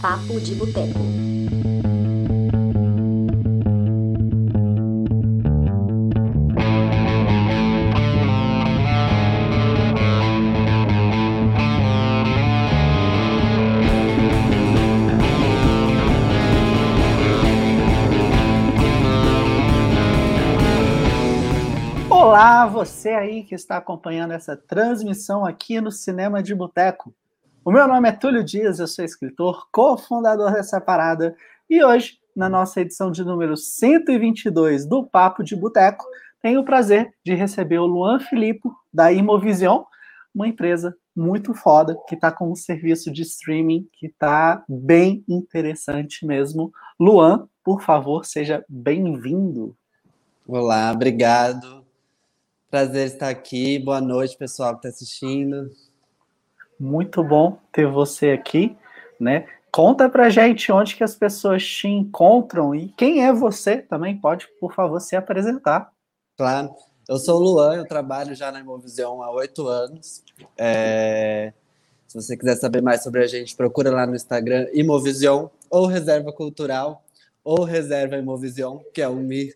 Papo de Boteco. Olá, você aí que está acompanhando essa transmissão aqui no Cinema de Boteco. O meu nome é Túlio Dias, eu sou escritor, cofundador dessa parada, e hoje, na nossa edição de número 122 do Papo de Boteco, tenho o prazer de receber o Luan Filippo, da Imovision, uma empresa muito foda, que está com um serviço de streaming que está bem interessante mesmo. Luan, por favor, seja bem-vindo. Olá, obrigado. Prazer estar aqui. Boa noite, pessoal que está assistindo. Muito bom ter você aqui, né? Conta pra gente onde que as pessoas te encontram e quem é você também pode, por favor, se apresentar. Claro. Eu sou o Luan, eu trabalho já na Imovision há oito anos. É... Se você quiser saber mais sobre a gente, procura lá no Instagram Imovision ou Reserva Cultural ou Reserva Imovision, que é um mix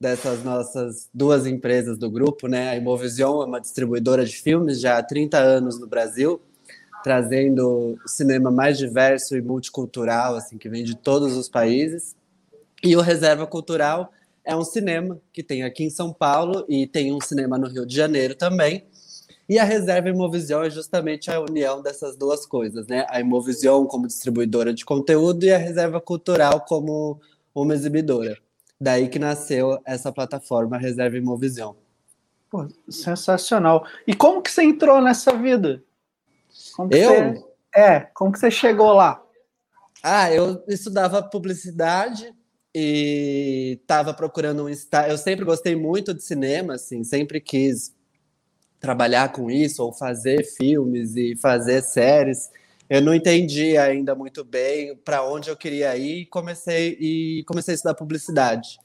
dessas nossas duas empresas do grupo, né? A Imovision é uma distribuidora de filmes já há 30 anos no Brasil, trazendo cinema mais diverso e multicultural, assim, que vem de todos os países. E o Reserva Cultural é um cinema que tem aqui em São Paulo e tem um cinema no Rio de Janeiro também. E a Reserva Imovision é justamente a união dessas duas coisas, né? A Imovision como distribuidora de conteúdo e a Reserva Cultural como uma exibidora. Daí que nasceu essa plataforma Reserva Imovision. Pô, sensacional. E como que você entrou nessa vida? eu? Você... É, como que você chegou lá? Ah, eu estudava publicidade e estava procurando um estágio. Eu sempre gostei muito de cinema, assim, sempre quis trabalhar com isso ou fazer filmes e fazer séries eu não entendi ainda muito bem para onde eu queria ir e comecei, e comecei a estudar publicidade.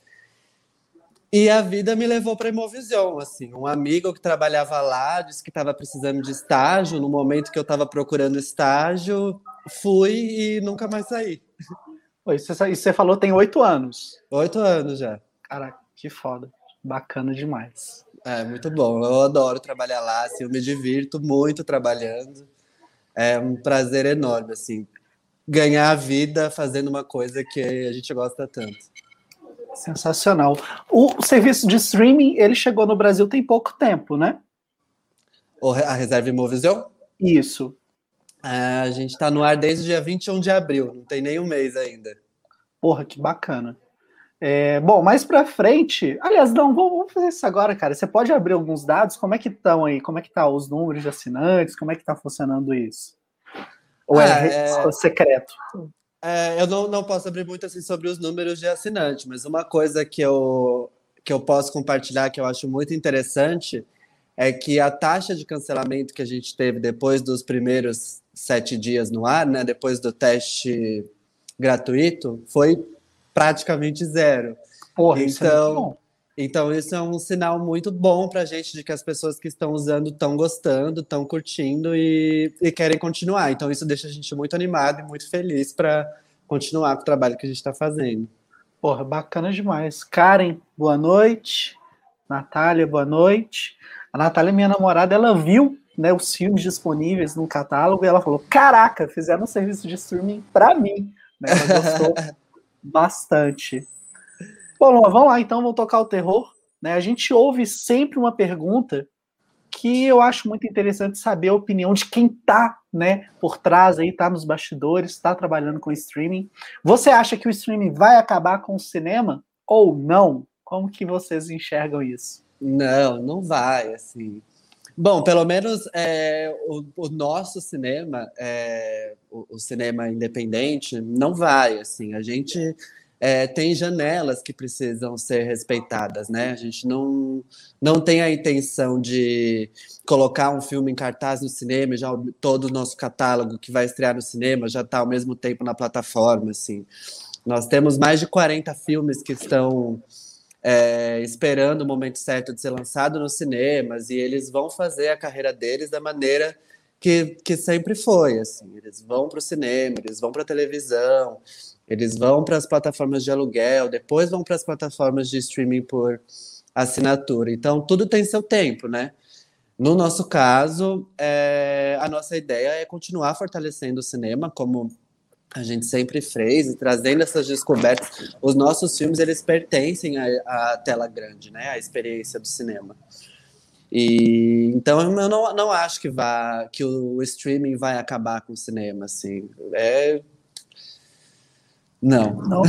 E a vida me levou para a Imovision, assim, um amigo que trabalhava lá disse que estava precisando de estágio, no momento que eu estava procurando estágio, fui e nunca mais saí. Oi, você, você falou tem oito anos. Oito anos já. Caraca, que foda. Bacana demais. É, muito bom. Eu adoro trabalhar lá, assim, eu me divirto muito trabalhando é um prazer enorme, assim, ganhar a vida fazendo uma coisa que a gente gosta tanto. Sensacional. O serviço de streaming, ele chegou no Brasil tem pouco tempo, né? A Reserva Imovision? Isso. É, a gente está no ar desde o dia 21 de abril, não tem nem um mês ainda. Porra, que bacana. É, bom, mais para frente, aliás, não, vamos fazer isso agora, cara. Você pode abrir alguns dados? Como é que estão aí? Como é que tá os números de assinantes? Como é que tá funcionando isso? Ou é, ah, é secreto? É, eu não, não posso abrir muito assim sobre os números de assinante, mas uma coisa que eu, que eu posso compartilhar que eu acho muito interessante é que a taxa de cancelamento que a gente teve depois dos primeiros sete dias no ar, né, depois do teste gratuito, foi praticamente zero. Porra, então, isso é então, então isso é um sinal muito bom para a gente de que as pessoas que estão usando estão gostando, estão curtindo e, e, querem continuar. Então isso deixa a gente muito animado e muito feliz para continuar com o trabalho que a gente está fazendo. Porra, bacana demais. Karen, boa noite. Natália, boa noite. A Natália, minha namorada, ela viu né, os filmes disponíveis no catálogo e ela falou: Caraca, fizeram um serviço de streaming para mim. Né, ela gostou bastante. Bom, vamos lá então, vamos tocar o terror. Né? A gente ouve sempre uma pergunta que eu acho muito interessante saber a opinião de quem está né, por trás aí, está nos bastidores, está trabalhando com streaming. Você acha que o streaming vai acabar com o cinema ou não? Como que vocês enxergam isso? Não, não vai, assim. Bom, pelo menos é, o, o, nosso cinema, é, o, o, cinema independente, não vai. Assim, a gente é, tem janelas que precisam ser respeitadas, né? A gente não, não tem a intenção de colocar um filme em cartaz no cinema, já todo o nosso catálogo que vai estrear no cinema já está ao mesmo tempo na plataforma, assim. Nós temos mais de 40 filmes que estão é, esperando o momento certo de ser lançado nos cinemas, e eles vão fazer a carreira deles da maneira que, que sempre foi, assim, eles vão para o cinema, eles vão para a televisão, eles vão para as plataformas de aluguel, depois vão para as plataformas de streaming por assinatura. Então, tudo tem seu tempo, né? No nosso caso, é, a nossa ideia é continuar fortalecendo o cinema, como a gente sempre fez, e trazendo essas descobertas. Os nossos filmes, eles pertencem à, à tela grande, né? À experiência do cinema. E então eu não, não acho que vá que o streaming vai acabar com o cinema assim. É não. não.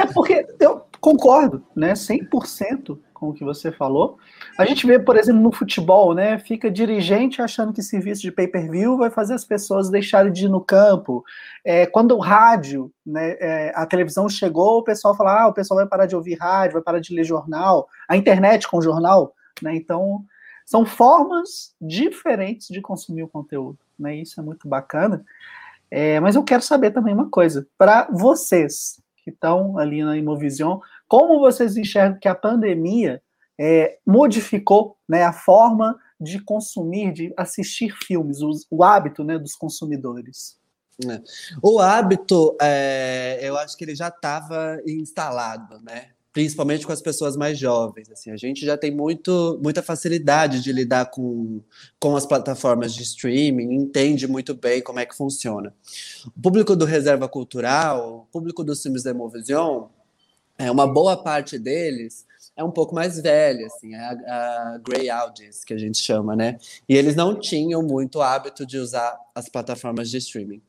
É porque eu concordo, né, 100% com o que você falou. A gente vê, por exemplo, no futebol, né, fica dirigente achando que serviço de pay-per-view vai fazer as pessoas deixarem de ir no campo. É, quando o rádio, né, é, a televisão chegou, o pessoal fala, ah, o pessoal vai parar de ouvir rádio, vai parar de ler jornal, a internet com jornal, né, então são formas diferentes de consumir o conteúdo, né? Isso é muito bacana. É, mas eu quero saber também uma coisa. Para vocês que estão ali na Imovision, como vocês enxergam que a pandemia é, modificou né, a forma de consumir, de assistir filmes, o, o hábito né, dos consumidores? É. O hábito, é, eu acho que ele já estava instalado, né? principalmente com as pessoas mais jovens. Assim, a gente já tem muito, muita facilidade de lidar com, com as plataformas de streaming, entende muito bem como é que funciona. O público do Reserva Cultural, o público dos filmes da Emovision, é uma boa parte deles é um pouco mais velha, assim, é a, a grey audience que a gente chama, né? E eles não tinham muito hábito de usar as plataformas de streaming.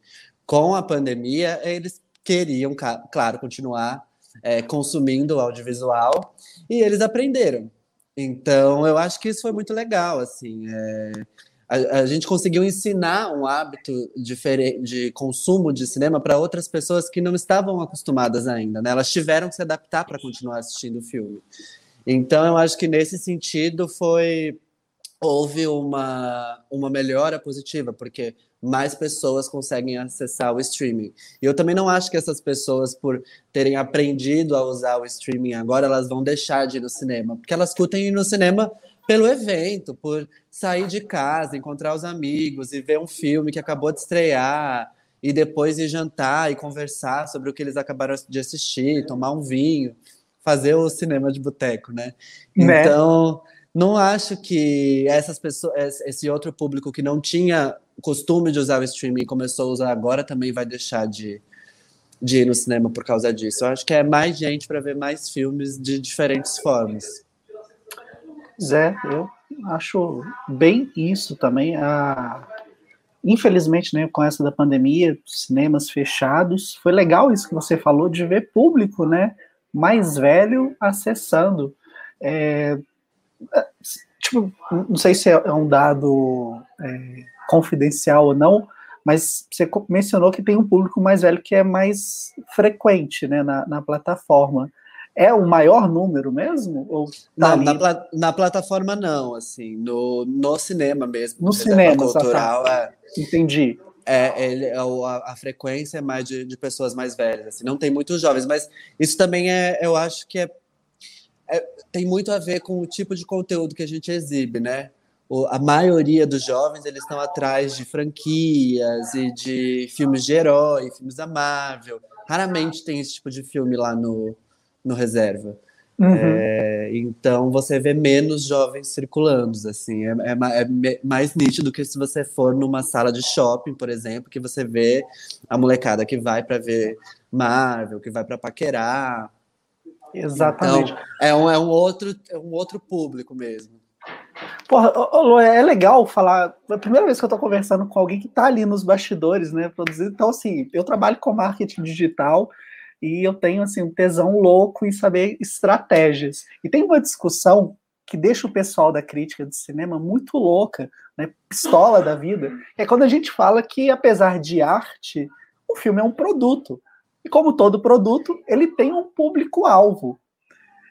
Com a pandemia, eles queriam, claro, continuar é, consumindo audiovisual e eles aprenderam. Então, eu acho que isso foi muito legal, assim. É, a, a, gente conseguiu ensinar um hábito diferente de consumo de cinema para outras pessoas que não estavam acostumadas ainda, né? Elas tiveram que se adaptar para continuar assistindo o filme. Então, eu acho que nesse sentido foi houve uma, uma melhora positiva, porque mais pessoas conseguem acessar o streaming. E eu também não acho que essas pessoas, por terem aprendido a usar o streaming agora, elas vão deixar de ir no cinema, porque elas curtem ir no cinema pelo evento, por sair de casa, encontrar os amigos e ver um filme que acabou de estrear e depois ir jantar e conversar sobre o que eles acabaram de assistir, tomar um vinho, fazer o cinema de boteco, né? né? Então, não acho que essas pessoas, esse outro público que não tinha costume de usar o streaming e começou a usar agora também vai deixar de, de ir no cinema por causa disso. Eu acho que é mais gente para ver mais filmes de diferentes formas. Zé, eu acho bem isso também. A... Infelizmente, né, com essa da pandemia, cinemas fechados, foi legal isso que você falou de ver público, né, mais velho acessando. É, tipo, não sei se é um dado é, confidencial ou não, mas você mencionou que tem um público mais velho que é mais frequente né, na, na plataforma. É o maior número mesmo? Ou tá não, na, na, plataforma não, assim, no, no cinema mesmo. No cinema, cultural, é, Entendi. É, ele, é a, a, frequência é mais de, de pessoas mais velhas, assim, não tem muitos jovens, mas isso também é, eu acho que é é, tem muito a ver com o tipo de conteúdo que a gente exibe, né? O, a maioria dos jovens eles estão atrás de franquias e de filmes de herói, filmes da Marvel. Raramente tem esse tipo de filme lá no, no reserva. Uhum. É, então você vê menos jovens circulando, assim, é, é, é, mais nítido que se você for numa sala de shopping, por exemplo, que você vê a molecada que vai para ver Marvel, que vai para paquerar, Exatamente. Então, é um, é um, outro, é um outro público mesmo. Porra, Lô, é legal falar. É a primeira vez que eu tô conversando com alguém que tá ali nos bastidores, né? Produzindo. Então, assim, eu trabalho com marketing digital e eu tenho assim um tesão louco em saber estratégias. E tem uma discussão que deixa o pessoal da crítica de cinema muito louca, né? Pistola da vida. É quando a gente fala que, apesar de arte, o filme é um produto. E como todo produto, ele tem um público-alvo.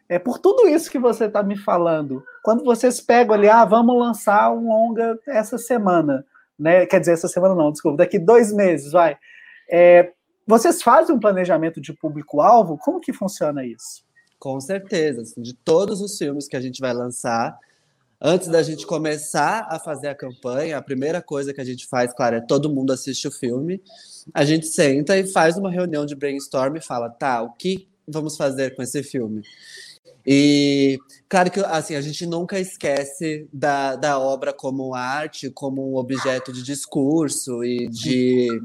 É por tudo isso que você está me falando. Quando vocês pegam ali, ah, vamos lançar um longa essa semana, né? Quer dizer, essa semana não, desculpa, daqui dois meses, vai. É, vocês fazem um planejamento de público-alvo? Como que funciona isso? Com certeza. Assim, de todos os filmes que a gente vai lançar, Antes da gente começar a fazer a campanha, a primeira coisa que a gente faz, claro, é todo mundo assiste o filme. A gente senta e faz uma reunião de brainstorm e fala, tá, o que vamos fazer com esse filme? E claro que assim, a gente nunca esquece da, da obra como arte, como um objeto de discurso e de,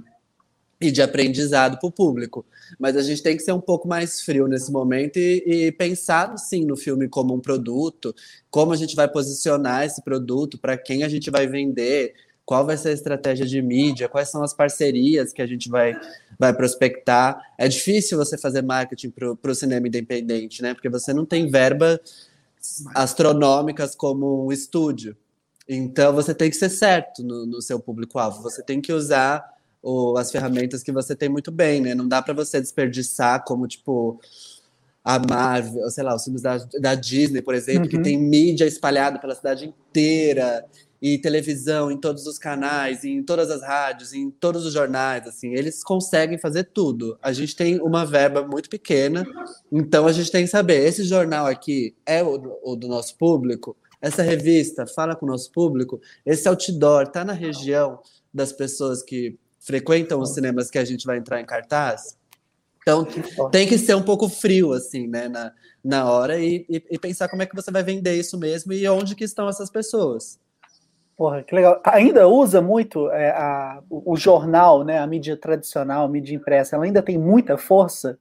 e de aprendizado para o público. Mas a gente tem que ser um pouco mais frio nesse momento e, e pensar sim no filme como um produto, como a gente vai posicionar esse produto, para quem a gente vai vender, qual vai ser a estratégia de mídia, quais são as parcerias que a gente vai, vai prospectar. É difícil você fazer marketing para o cinema independente, né? Porque você não tem verba astronômicas como um estúdio. Então você tem que ser certo no, no seu público-alvo. Você tem que usar o, as ferramentas que você tem muito bem, né? Não dá para você desperdiçar como tipo a Marvel, sei lá, os filmes da, da Disney, por exemplo, uhum. que tem mídia espalhada pela cidade inteira e televisão em todos os canais, em todas as rádios, em todos os jornais, assim, eles conseguem fazer tudo. A gente tem uma verba muito pequena, então a gente tem que saber, esse jornal aqui é o, o do nosso público, essa revista fala com o nosso público, esse outdoor está na região das pessoas que frequentam os cinemas que a gente vai entrar em cartaz. Então tem que ser um pouco frio, assim, né, na, na hora e, e, e pensar como é que você vai vender isso mesmo e onde que estão essas pessoas. Porra, que legal. Ainda usa muito é, a, o, jornal, né? A mídia tradicional, a mídia impressa, ela ainda tem muita força?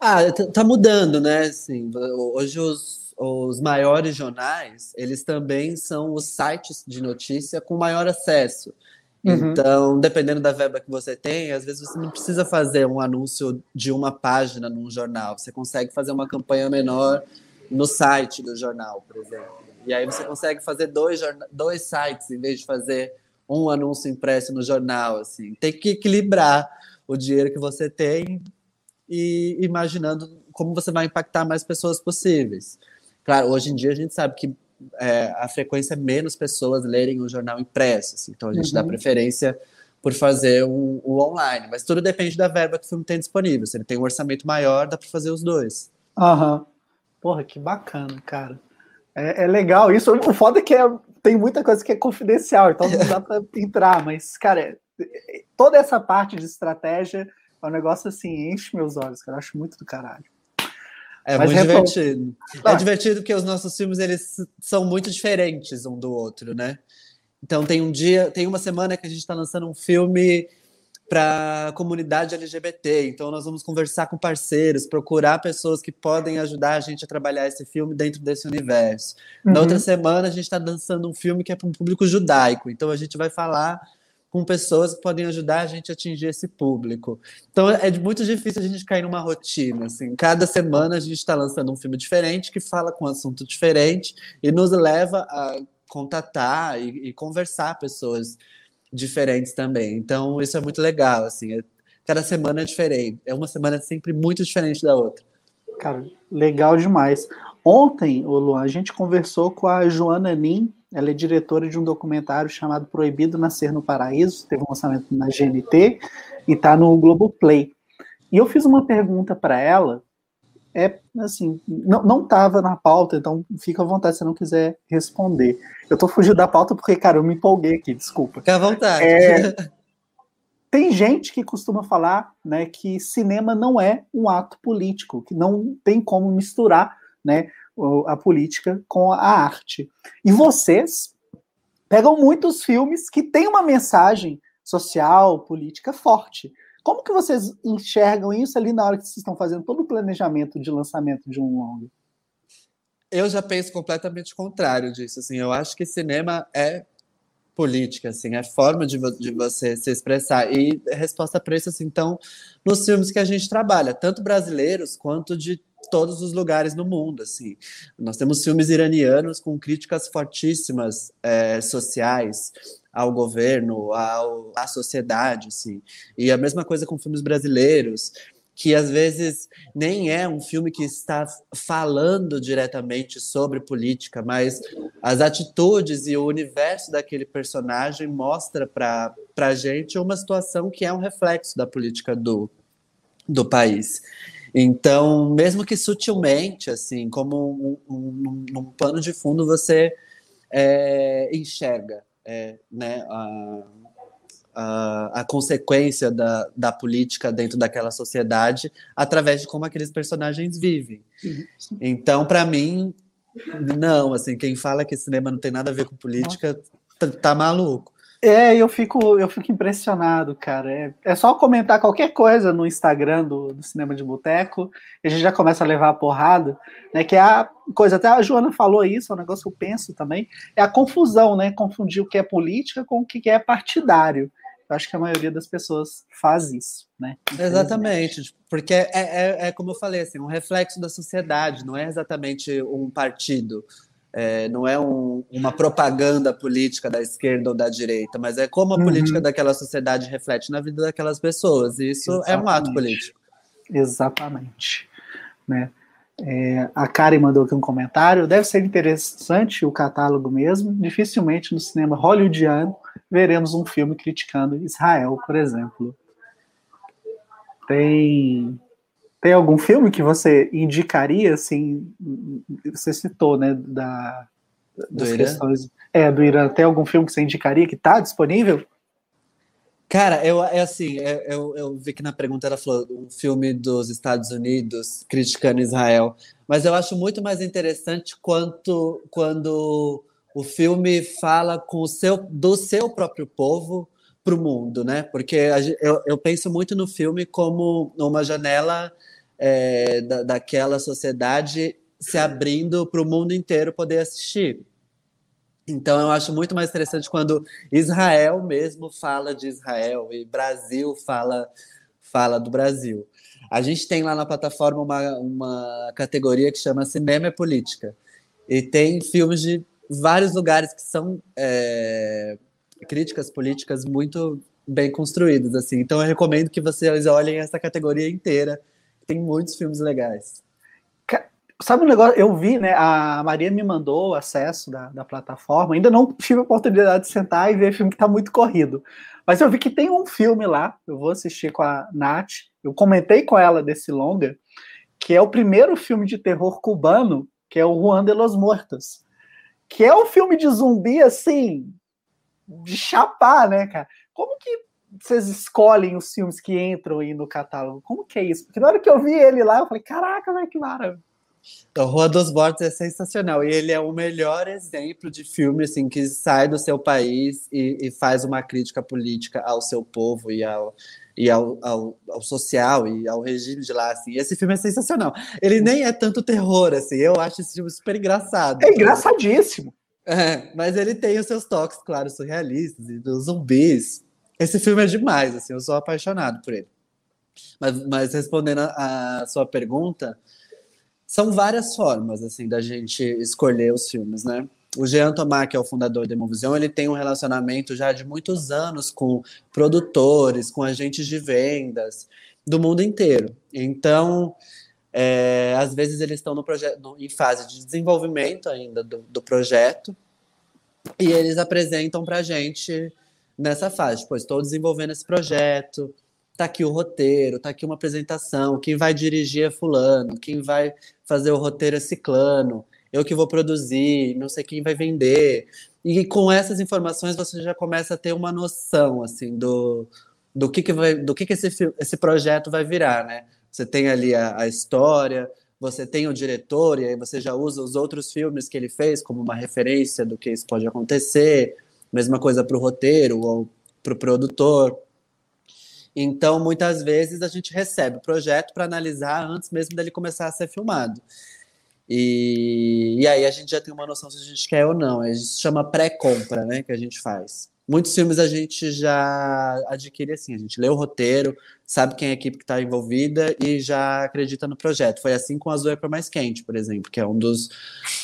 Ah, tá mudando, né? Assim, hoje os, os maiores jornais, eles também são os sites de notícia com maior acesso. Uhum. Então, dependendo da verba que você tem, às vezes você não precisa fazer um anúncio de uma página num jornal. Você consegue fazer uma campanha menor no site do jornal, por exemplo. E aí você consegue fazer dois, dois sites em vez de fazer um anúncio impresso no jornal. Assim. Tem que equilibrar o dinheiro que você tem e imaginando como você vai impactar mais pessoas possíveis. Claro, hoje em dia a gente sabe que é, a frequência é menos pessoas lerem o jornal impresso, assim, então a gente uhum. dá preferência por fazer o um online, mas tudo depende da verba que o filme tem disponível. Se ele tem um orçamento maior, dá para fazer os dois. Aham. Uhum. Porra, que bacana, cara. É, é, legal isso. O foda é que é, tem muita coisa que é confidencial, então não dá para entrar, mas, cara, toda essa parte de estratégia é um negócio assim, enche meus olhos, cara. Eu acho muito do caralho. É mas muito divertido. É divertido porque os nossos filmes eles são muito diferentes um do outro, né? Então tem um dia, tem uma semana que a gente está lançando um filme para a comunidade LGBT. Então, nós vamos conversar com parceiros, procurar pessoas que podem ajudar a gente a trabalhar esse filme dentro desse universo. Uhum. Na outra semana, a gente está dançando um filme que é para um público judaico. Então, a gente vai falar com pessoas que podem ajudar a gente a atingir esse público. Então, é muito difícil a gente cair numa rotina. Assim. Cada semana, a gente está lançando um filme diferente, que fala com um assunto diferente e nos leva a contatar e, e conversar pessoas diferentes também. Então, isso é muito legal, assim. É, cada semana é diferente. É uma semana sempre muito diferente da outra. Cara, legal demais. Ontem, Luan, a gente conversou com a Joana Nin, ela é diretora de um documentário chamado Proibido Nascer no Paraíso, teve um lançamento na GNT e está no Globoplay. E eu fiz uma pergunta para ela é assim, não estava na pauta, então fica à vontade se não quiser responder. Eu estou fugindo da pauta porque, cara, eu me empolguei aqui, desculpa. Fica à vontade. É, tem gente que costuma falar né, que cinema não é um ato político, que não tem como misturar né, a política com a arte. E vocês pegam muitos filmes que têm uma mensagem social, política forte. Como que vocês enxergam isso ali na hora que vocês estão fazendo todo o planejamento de lançamento de um longa? Eu já penso completamente contrário disso. Assim, eu acho que cinema é política, assim, é forma de, de você se expressar. E resposta para isso, assim, então, nos filmes que a gente trabalha, tanto brasileiros quanto de todos os lugares no mundo, assim. Nós temos filmes iranianos com críticas fortíssimas é, sociais, ao governo, ao, à sociedade, assim. E a mesma coisa com filmes brasileiros, que às vezes nem é um filme que está falando diretamente sobre política, mas as atitudes e o universo daquele personagem mostra para a gente uma situação que é um reflexo da política do, do país. Então, mesmo que sutilmente, assim, como um, um, um, pano de fundo, você é, enxerga é, né, a, a, a, consequência da, da política dentro daquela sociedade através de como aqueles personagens vivem. Então, para mim, não, assim, quem fala que cinema não tem nada a ver com política tá, tá maluco. É, eu fico, eu fico impressionado, cara. É, é só comentar qualquer coisa no Instagram do, do Cinema de Boteco a gente já começa a levar a porrada, né? Que é a coisa, até a Joana falou isso, é um negócio que eu penso também, é a confusão, né? Confundir o que é política com o que é partidário. Eu acho que a maioria das pessoas faz isso, né? Exatamente, porque é, é, é como eu falei, assim, um reflexo da sociedade, não é exatamente um partido. É, não é um, uma propaganda política da esquerda ou da direita, mas é como a uhum. política daquela sociedade reflete na vida daquelas pessoas. E isso Exatamente. é um ato político. Exatamente. Né? É, a Karen mandou aqui um comentário. Deve ser interessante o catálogo mesmo. Dificilmente no cinema hollywoodiano veremos um filme criticando Israel, por exemplo. Tem tem algum filme que você indicaria, assim, você citou, né, da, das do questões... Irã? É, do Irã. Tem algum filme que você indicaria que está disponível? Cara, eu, é assim, é, eu, eu vi que na pergunta ela falou um filme dos Estados Unidos criticando Israel, mas eu acho muito mais interessante quanto, quando o filme fala com o seu, do seu próprio povo para o mundo, né? Porque eu, eu penso muito no filme como uma janela é, da, daquela sociedade se abrindo para o mundo inteiro poder assistir. Então, eu acho muito mais interessante quando Israel mesmo fala de Israel e Brasil fala, fala do Brasil. A gente tem lá na plataforma uma, uma categoria que chama Cinema e Política. E tem filmes de vários lugares que são é, críticas políticas muito bem construídas. assim. Então, eu recomendo que vocês olhem essa categoria inteira tem muitos filmes legais. Sabe um negócio? Eu vi, né? A Maria me mandou o acesso da, da plataforma. Ainda não tive a oportunidade de sentar e ver filme que está muito corrido. Mas eu vi que tem um filme lá. Eu vou assistir com a Nath. Eu comentei com ela desse longa, que é o primeiro filme de terror cubano, que é o Juan de los Muertos. Que é um filme de zumbi, assim, de chapar, né, cara? Como que vocês escolhem os filmes que entram aí no catálogo? Como que é isso? Porque na hora que eu vi ele lá, eu falei, caraca, velho, que maravilha. O Rua dos Mortos é sensacional e ele é o melhor exemplo de filme assim que sai do seu país e, e faz uma crítica política ao seu povo e ao e ao, ao, ao, social e ao regime de lá assim. Esse filme é sensacional. Ele nem é tanto terror assim. Eu acho esse filme super engraçado. É engraçadíssimo. É, mas ele tem os seus toques, claro, surrealistas e dos zumbis. Esse filme é demais, assim, eu sou apaixonado por ele. Mas, mas respondendo a, sua pergunta, são várias formas assim da gente escolher os filmes, né? O Jean Tomar, que é o fundador da Emovision, ele tem um relacionamento já de muitos anos com produtores, com agentes de vendas do mundo inteiro. Então, é, às vezes eles estão no projeto, em fase de desenvolvimento ainda do, do projeto e eles apresentam para a gente nessa fase. Pois estou desenvolvendo esse projeto, tá aqui o roteiro, tá aqui uma apresentação, quem vai dirigir é fulano, quem vai fazer o roteiro é ciclano, eu que vou produzir, não sei quem vai vender. E com essas informações você já começa a ter uma noção assim do, do que, que vai, do que, que esse, esse projeto vai virar, né? Você tem ali a, a história, você tem o diretor, e aí você já usa os outros filmes que ele fez como uma referência do que isso pode acontecer. Mesma coisa para o roteiro ou para o produtor. Então, muitas vezes a gente recebe o projeto para analisar antes mesmo dele começar a ser filmado. E, e aí a gente já tem uma noção se a gente quer ou não. Gente chama pré-compra, né, que a gente faz. Muitos filmes a gente já adquire assim, a gente lê o roteiro, sabe quem é a equipe que está envolvida e já acredita no projeto. Foi assim com Azul é para mais quente, por exemplo, que é um dos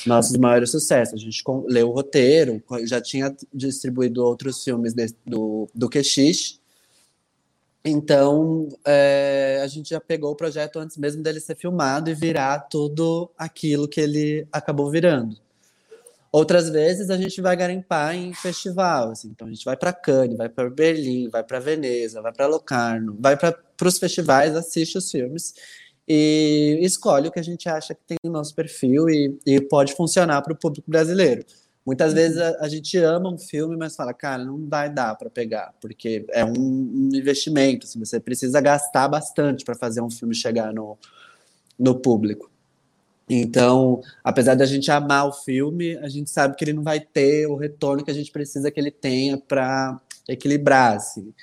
nossos maiores sucessos. A gente leu o roteiro, já tinha distribuído outros filmes de, do, do Quexixe, então, é, a gente já pegou o projeto antes mesmo dele ser filmado e virar tudo aquilo que ele acabou virando. Outras vezes a gente vai garimpar em festival, assim. então a gente vai para Cannes, vai para Berlim, vai para Veneza, vai para Locarno, vai para os festivais, assiste os filmes e escolhe o que a gente acha que tem no nosso perfil e, e pode funcionar para o público brasileiro. Muitas uhum. vezes a, a, gente ama um filme, mas fala, cara, não vai dar para pegar, porque é um, um investimento. Assim, você precisa gastar bastante para fazer um filme chegar no, no público. Então, apesar da gente amar o filme, a gente sabe que ele não vai ter o retorno que a gente precisa que ele tenha para equilibrar, assim.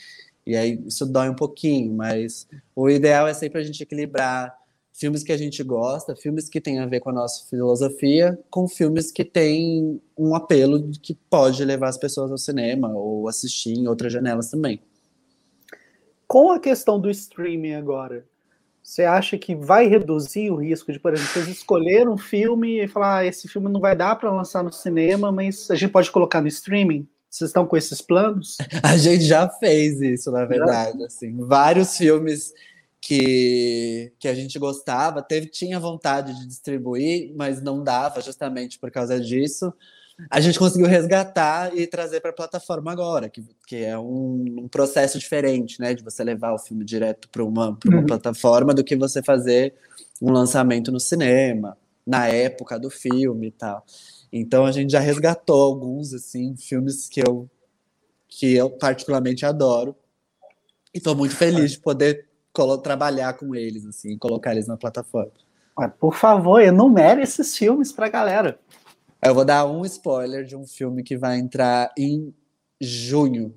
E aí isso dói um pouquinho, mas o ideal é sempre a gente equilibrar filmes que a gente gosta, filmes que têm a ver com a nossa filosofia, com filmes que têm um apelo que pode levar as pessoas ao cinema ou assistir em outras janelas também. Com a questão do streaming agora, você acha que vai reduzir o risco de, por exemplo, vocês escolher um filme e falar, ah, esse filme não vai dar para lançar no cinema, mas a gente pode colocar no streaming? Vocês estão com esses planos? A gente já fez isso, na verdade. Assim, vários filmes que, que a gente gostava, teve, tinha vontade de distribuir, mas não dava justamente por causa disso a gente conseguiu resgatar e trazer para a plataforma agora, que, que é um, um, processo diferente, né? De você levar o filme direto para uma, uma uhum. plataforma do que você fazer um lançamento no cinema, na época do filme e tal. Então a gente já resgatou alguns, assim, filmes que eu, que eu particularmente adoro. E estou muito feliz de poder trabalhar com eles, assim, colocar eles na plataforma. Por favor, enumere esses filmes para a galera. Eu vou dar um spoiler de um filme que vai entrar em junho.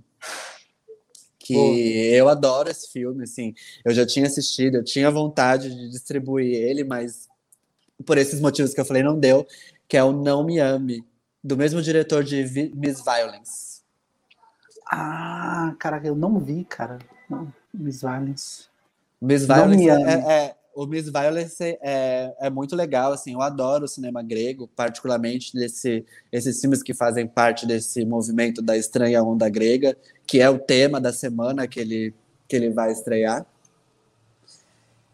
Que oh. eu adoro esse filme, assim. Eu já tinha assistido, eu tinha vontade de distribuir ele, mas por esses motivos que eu falei, não deu. Que é o Não Me Ame, do mesmo diretor de Miss Violence. Ah, caraca, eu não vi, cara. Miss Violence. Miss Violence é, é, o Miss Violence é, é muito legal, assim, eu adoro o cinema grego, particularmente desse, esses filmes que fazem parte desse movimento da estranha onda grega, que é o tema da semana que ele, que ele vai estrear.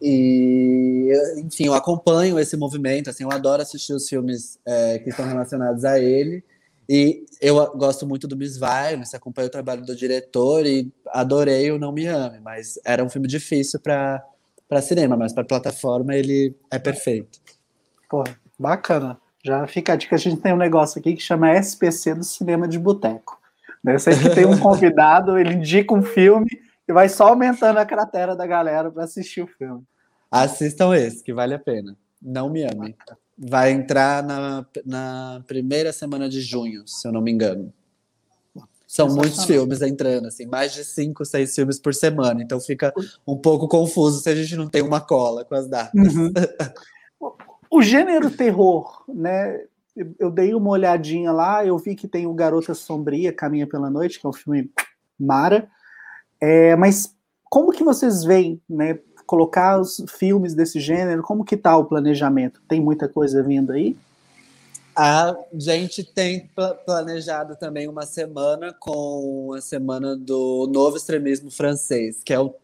E, enfim, eu acompanho esse movimento, assim, eu adoro assistir os filmes é, que estão relacionados a ele, e eu gosto muito do Miss Violence, acompanho o trabalho do diretor e adorei o Não Me Ame, mas era um filme difícil para para cinema, mas para plataforma ele é perfeito. Pô, bacana. Já fica a dica, a gente tem um negócio aqui que chama SPC do Cinema de Boteco. Né? Sempre que tem um convidado, ele indica um filme e vai só aumentando a cratera da galera para assistir o filme. Assistam esse, que vale a pena. Não me ame. Vai entrar na, na primeira semana de junho, se eu não me engano. São muitos filmes entrando, assim, mais de cinco, seis filmes por semana. Então fica um pouco confuso se a gente não tem uma cola com as datas. Uhum. o gênero terror, né? Eu dei uma olhadinha lá, eu vi que tem o Garota Sombria, Caminha pela Noite, que é um filme mara. É, mas como que vocês veem, né? Colocar os filmes desse gênero, como que tá o planejamento? Tem muita coisa vindo aí? A gente tem planejado também uma semana com a semana do novo extremismo francês, que é o,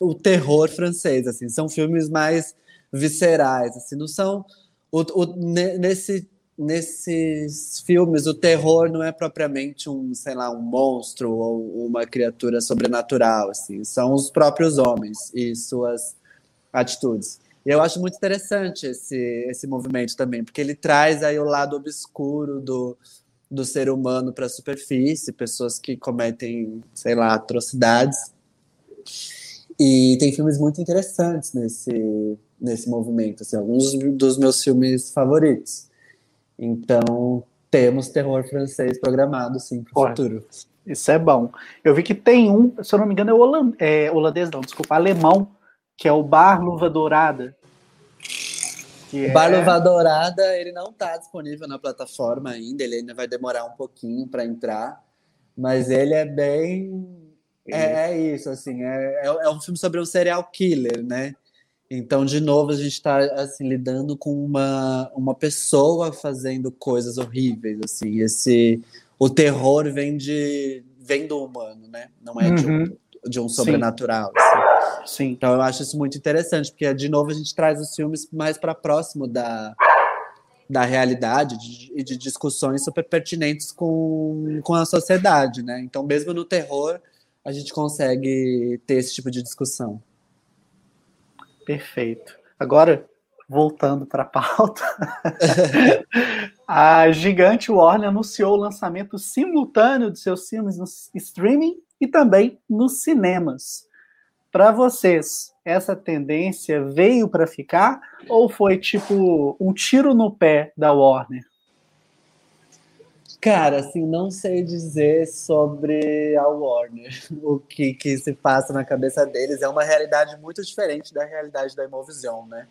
o terror francês, assim, são filmes mais viscerais, assim, não são o, o, nesse nesses filmes o terror não é propriamente um, sei lá, um monstro ou uma criatura sobrenatural, assim, são os próprios homens e suas atitudes. E eu acho muito interessante esse, esse movimento também, porque ele traz aí o lado obscuro do, do ser humano para a superfície, pessoas que cometem, sei lá, atrocidades. E tem filmes muito interessantes nesse, nesse movimento, assim, alguns dos meus filmes favoritos. Então, temos terror francês programado, sim, para o futuro. Isso é bom. Eu vi que tem um, se eu não me engano, é, holand... é holandês, não, desculpa, alemão, que é o Bar Luva Dourada. o Bar é... Luva Dourada, ele não está disponível na plataforma ainda, ele ainda vai demorar um pouquinho para entrar, mas ele é bem. É, é isso, assim, é, é, é um filme sobre um serial killer, né? Então, de novo, a gente está assim, lidando com uma, uma pessoa fazendo coisas horríveis, assim, esse o terror vem de vem do humano, né? Não é uhum. de, um, de um sobrenatural. Assim. Sim. Então eu acho isso muito interessante, porque de novo a gente traz os filmes mais para próximo da, da realidade e de, de, discussões super pertinentes com, com a sociedade, né? Então mesmo no terror a gente consegue ter esse tipo de discussão. Perfeito. Agora, voltando para a pauta, a gigante Warner anunciou o lançamento simultâneo de seus filmes no streaming e também nos cinemas. Para vocês, essa tendência veio para ficar ou foi tipo um tiro no pé da Warner? Cara, assim, não sei dizer sobre a Warner, o que, que se passa na cabeça deles. É uma realidade muito diferente da realidade da Imovision, né?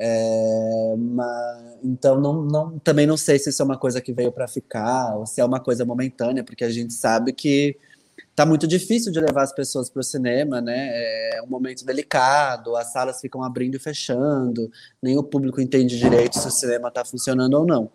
É, mas, então, não, não, também não sei se isso é uma coisa que veio para ficar ou se é uma coisa momentânea, porque a gente sabe que tá muito difícil de levar as pessoas para o cinema, né? É um momento delicado, as salas ficam abrindo e fechando, nem o público entende direito se o cinema está funcionando ou não.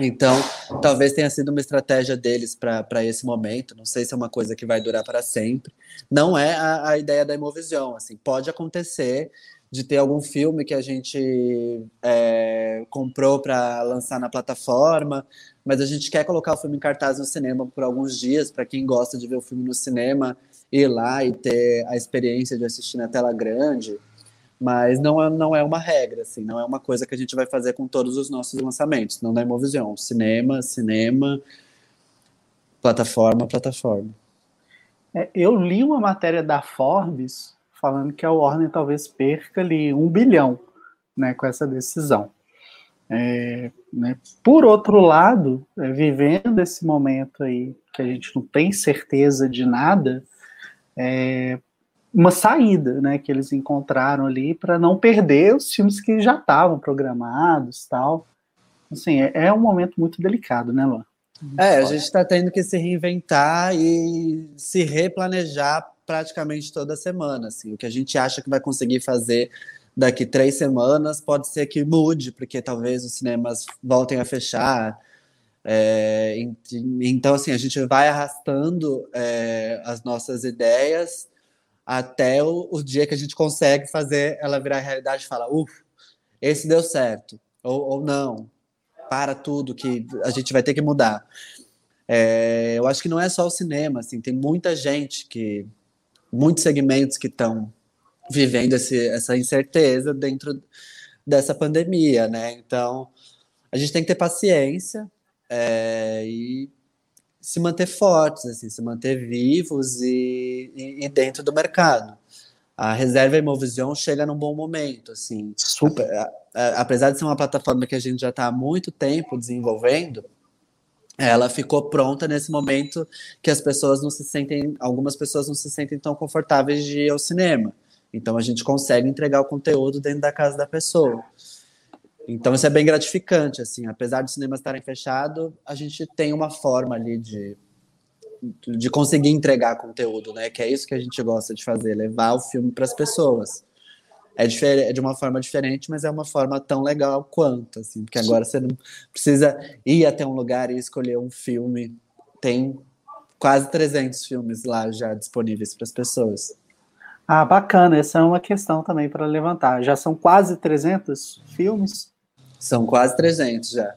Então, talvez tenha sido uma estratégia deles para esse momento. Não sei se é uma coisa que vai durar para sempre. Não é a, a ideia da Imovision. Assim, pode acontecer de ter algum filme que a gente é, comprou para lançar na plataforma, mas a gente quer colocar o filme em cartaz no cinema por alguns dias, para quem gosta de ver o filme no cinema, ir lá e ter a experiência de assistir na tela grande. Mas não é, não é uma regra, assim, não é uma coisa que a gente vai fazer com todos os nossos lançamentos, não da Imovision. Cinema, cinema, plataforma, plataforma. É, eu li uma matéria da Forbes falando que a Warner talvez perca ali um bilhão né, com essa decisão. É, né, por outro lado, é, vivendo esse momento aí que a gente não tem certeza de nada, é, uma saída, né, que eles encontraram ali para não perder os filmes que já estavam programados, tal. Assim, é, é, um momento muito delicado, né, Luan? É, a gente está tendo que se reinventar e se replanejar praticamente toda semana. Assim. O que a gente acha que vai conseguir fazer daqui três semanas pode ser que mude, porque talvez os cinemas voltem a fechar. É, então, assim, a gente vai arrastando é, as nossas ideias até o, o, dia que a gente consegue fazer ela virar realidade e falar, uff, esse deu certo, ou, ou não, para tudo que a gente vai ter que mudar. É, eu acho que não é só o cinema, assim, tem muita gente que muitos segmentos que estão vivendo esse, essa incerteza dentro dessa pandemia, né? Então, a gente tem que ter paciência é, e se manter fortes, assim, se manter vivos e, e, e, dentro do mercado. A reserva Imovision chega num bom momento, assim. Super. Apesar de ser uma plataforma que a gente já está há muito tempo desenvolvendo, ela ficou pronta nesse momento que as pessoas não se sentem, algumas pessoas não se sentem tão confortáveis de ir ao cinema. Então a gente consegue entregar o conteúdo dentro da casa da pessoa. Então isso é bem gratificante, assim, apesar dos cinemas estarem fechados, a gente tem uma forma ali de de conseguir entregar conteúdo, né? Que é isso que a gente gosta de fazer, levar o filme para as pessoas é, é de uma forma diferente, mas é uma forma tão legal quanto, assim, porque agora você não precisa ir até um lugar e escolher um filme. Tem quase 300 filmes lá já disponíveis para as pessoas. Ah, bacana. Essa é uma questão também para levantar. Já são quase 300 filmes? São quase 300 já.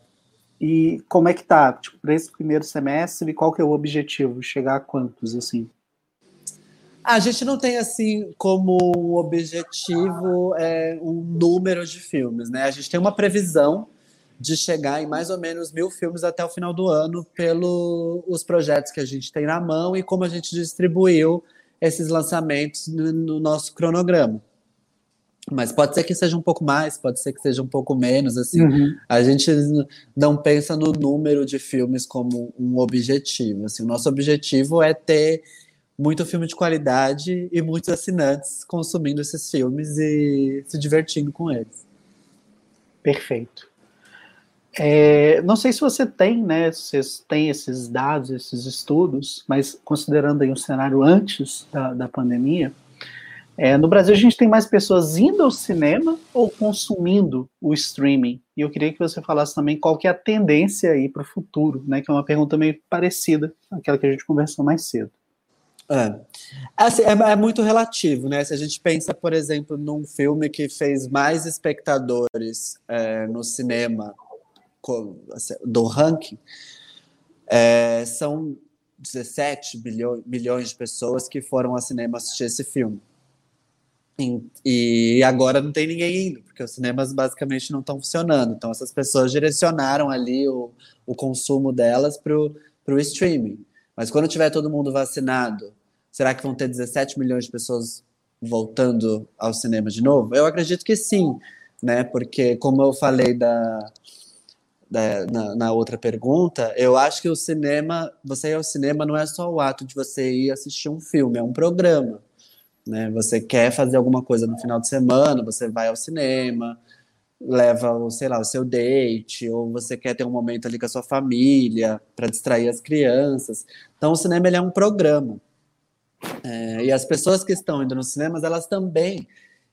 E como é que tá? Tipo, para esse primeiro semestre, qual que é o objetivo? Chegar a quantos, assim? A gente não tem assim como objetivo é, um número de filmes, né? A gente tem uma previsão de chegar em mais ou menos mil filmes até o final do ano pelos projetos que a gente tem na mão e como a gente distribuiu esses lançamentos no, no nosso cronograma. Mas pode ser que seja um pouco mais, pode ser que seja um pouco menos. Assim, uhum. a gente não pensa no número de filmes como um objetivo. Assim, o nosso objetivo é ter muito filme de qualidade e muitos assinantes consumindo esses filmes e se divertindo com eles. Perfeito. É, não sei se você tem, né? Vocês têm esses dados, esses estudos, mas considerando aí um cenário antes da, da pandemia, é, no Brasil a gente tem mais pessoas indo ao cinema ou consumindo o streaming? E eu queria que você falasse também qual que é a tendência aí para o futuro, né? Que é uma pergunta meio parecida àquela que a gente conversou mais cedo. É. Assim, é, é, muito relativo, né? Se a gente pensa, por exemplo, num filme que fez mais espectadores é, no cinema assim, do ranking, é, são 17 bilhões, milhões de pessoas que foram ao cinema assistir esse filme. E agora não tem ninguém indo, porque os cinemas basicamente não estão funcionando. Então, essas pessoas direcionaram ali o, o consumo delas para o streaming. Mas quando tiver todo mundo vacinado, será que vão ter 17 milhões de pessoas voltando ao cinema de novo? Eu acredito que sim, né? Porque, como eu falei da, da na, na, outra pergunta, eu acho que o cinema, você ir ao cinema não é só o ato de você ir assistir um filme, é um programa. Né? Você quer fazer alguma coisa no final de semana, você vai ao cinema, leva, o, sei lá, o seu date, ou você quer ter um momento ali com a sua família para distrair as crianças. Então, o cinema ele é um programa. É, e as pessoas que estão indo nos cinemas, elas também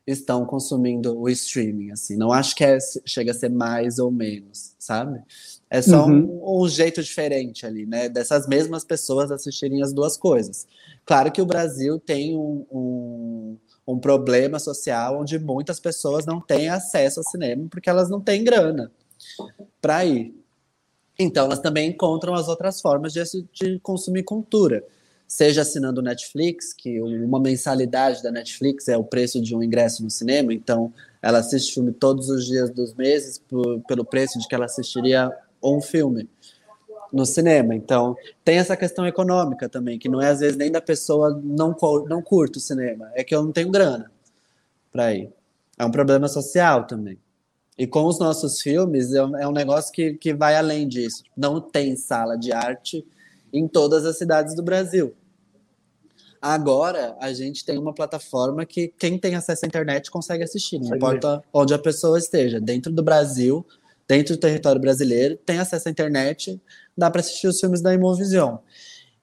estão consumindo o streaming, assim. Não acho que é, chega a ser mais ou menos, sabe? É só uhum. um, um, jeito diferente ali, né? Dessas mesmas pessoas assistirem as duas coisas. Claro que o Brasil tem um, um, um problema social onde muitas pessoas não têm acesso ao cinema porque elas não têm grana para ir. Então, elas também encontram as outras formas de, de consumir cultura seja assinando Netflix, que uma mensalidade da Netflix é o preço de um ingresso no cinema, então ela assiste filme todos os dias dos meses por, pelo preço de que ela assistiria um filme no cinema. Então, tem essa questão econômica também, que não é às vezes nem da pessoa não, não curta o cinema, é que eu não tenho grana para ir. É um problema social também. E com os nossos filmes, é um, é negócio que, que vai além disso. Não tem sala de arte em todas as cidades do Brasil. Agora, a gente tem uma plataforma que quem tem acesso à internet consegue assistir, não importa onde a pessoa esteja, dentro do Brasil, dentro do território brasileiro, tem acesso à internet, dá para assistir os filmes da Imovision.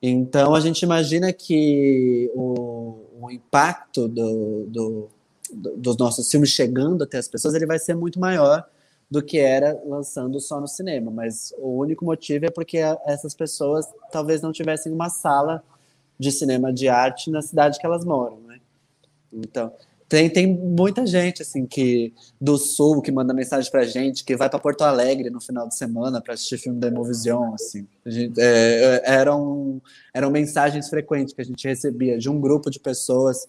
Então, a gente imagina que o, o impacto do, do, do, dos nossos filmes chegando até as pessoas ele vai ser muito maior do que era lançando só no cinema. Mas o único motivo é porque essas pessoas talvez não tivessem uma sala de cinema de arte na cidade que elas moram, né? Então, tem, tem muita gente assim que do sul que manda mensagem pra gente, que vai para Porto Alegre no final de semana para assistir filme da Emovision, assim. Gente, é, é, eram, eram mensagens frequentes que a gente recebia de um grupo de pessoas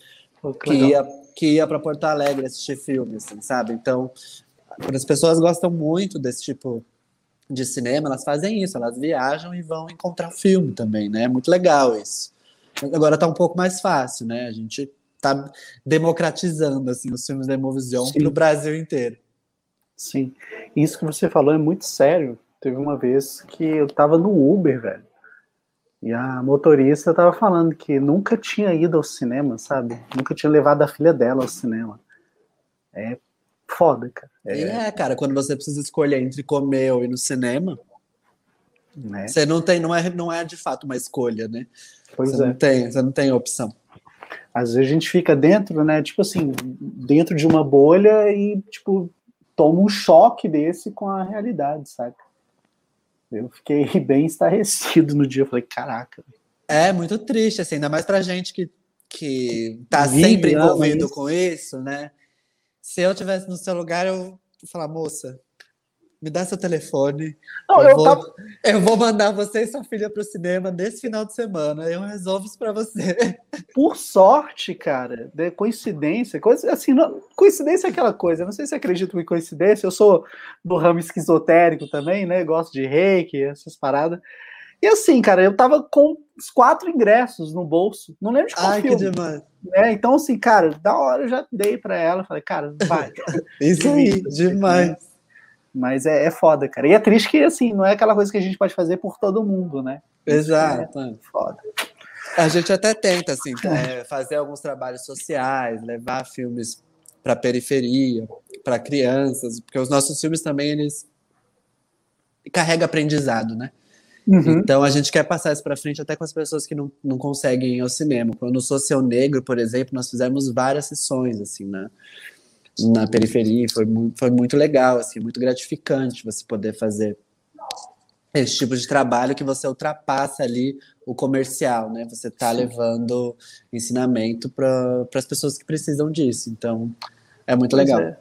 que ia, que ia para Porto Alegre assistir filme, assim, sabe? Então, as pessoas gostam muito desse tipo de cinema, elas fazem isso, elas viajam e vão encontrar filme também, né? É muito legal isso. Agora tá um pouco mais fácil, né? A gente tá democratizando assim os filmes da Emovision para o Brasil inteiro. Sim. Isso que você falou é muito sério. Teve uma vez que eu tava no Uber, velho. E a motorista tava falando que nunca tinha ido ao cinema, sabe? Nunca tinha levado a filha dela ao cinema. É foda, cara. É, é cara, quando você precisa escolher entre comer ou ir no cinema, né? você não tem, não é, não é de fato uma escolha, né? Pois você é. Não tem, você não tem opção. Às vezes a gente fica dentro, né? Tipo assim, dentro de uma bolha e, tipo, toma um choque desse com a realidade, saca? Eu fiquei bem estarrecido no dia. Eu falei, caraca. É muito triste, assim, ainda mais pra gente que, que tá Vive, sempre envolvido com isso, né? Se eu tivesse no seu lugar, eu falar, moça, me dá seu telefone. Não, eu, eu, vou, tava... eu vou mandar você e sua filha para o cinema nesse final de semana. Eu resolvo isso para você. Por sorte, cara, de coincidência, coisa assim, não, coincidência é aquela coisa. Não sei se acredito em coincidência. Eu sou do ramo esquizotérico também, né? Gosto de reiki, essas paradas. E assim, cara, eu tava com os quatro ingressos no bolso. Não lembro de qual Ai, filme. que demais. É, então, assim, cara, da hora eu já dei para ela. Falei, cara, vai. Isso aí, demais. Mas é, é foda, cara. E é triste que, assim, não é aquela coisa que a gente pode fazer por todo mundo, né? Exato. É foda. A gente até tenta, assim, é, fazer alguns trabalhos sociais, levar filmes para periferia, para crianças, porque os nossos filmes também, eles carregam aprendizado, né? Uhum. Então a gente quer passar isso para frente até com as pessoas que não, não conseguem ir ao cinema. Quando Sou Seu Negro, por exemplo, nós fizemos várias sessões assim na, na periferia, foi, foi muito legal, assim, muito gratificante você poder fazer esse tipo de trabalho que você ultrapassa ali o comercial, né? Você está levando ensinamento para as pessoas que precisam disso. Então, é muito pois legal. É.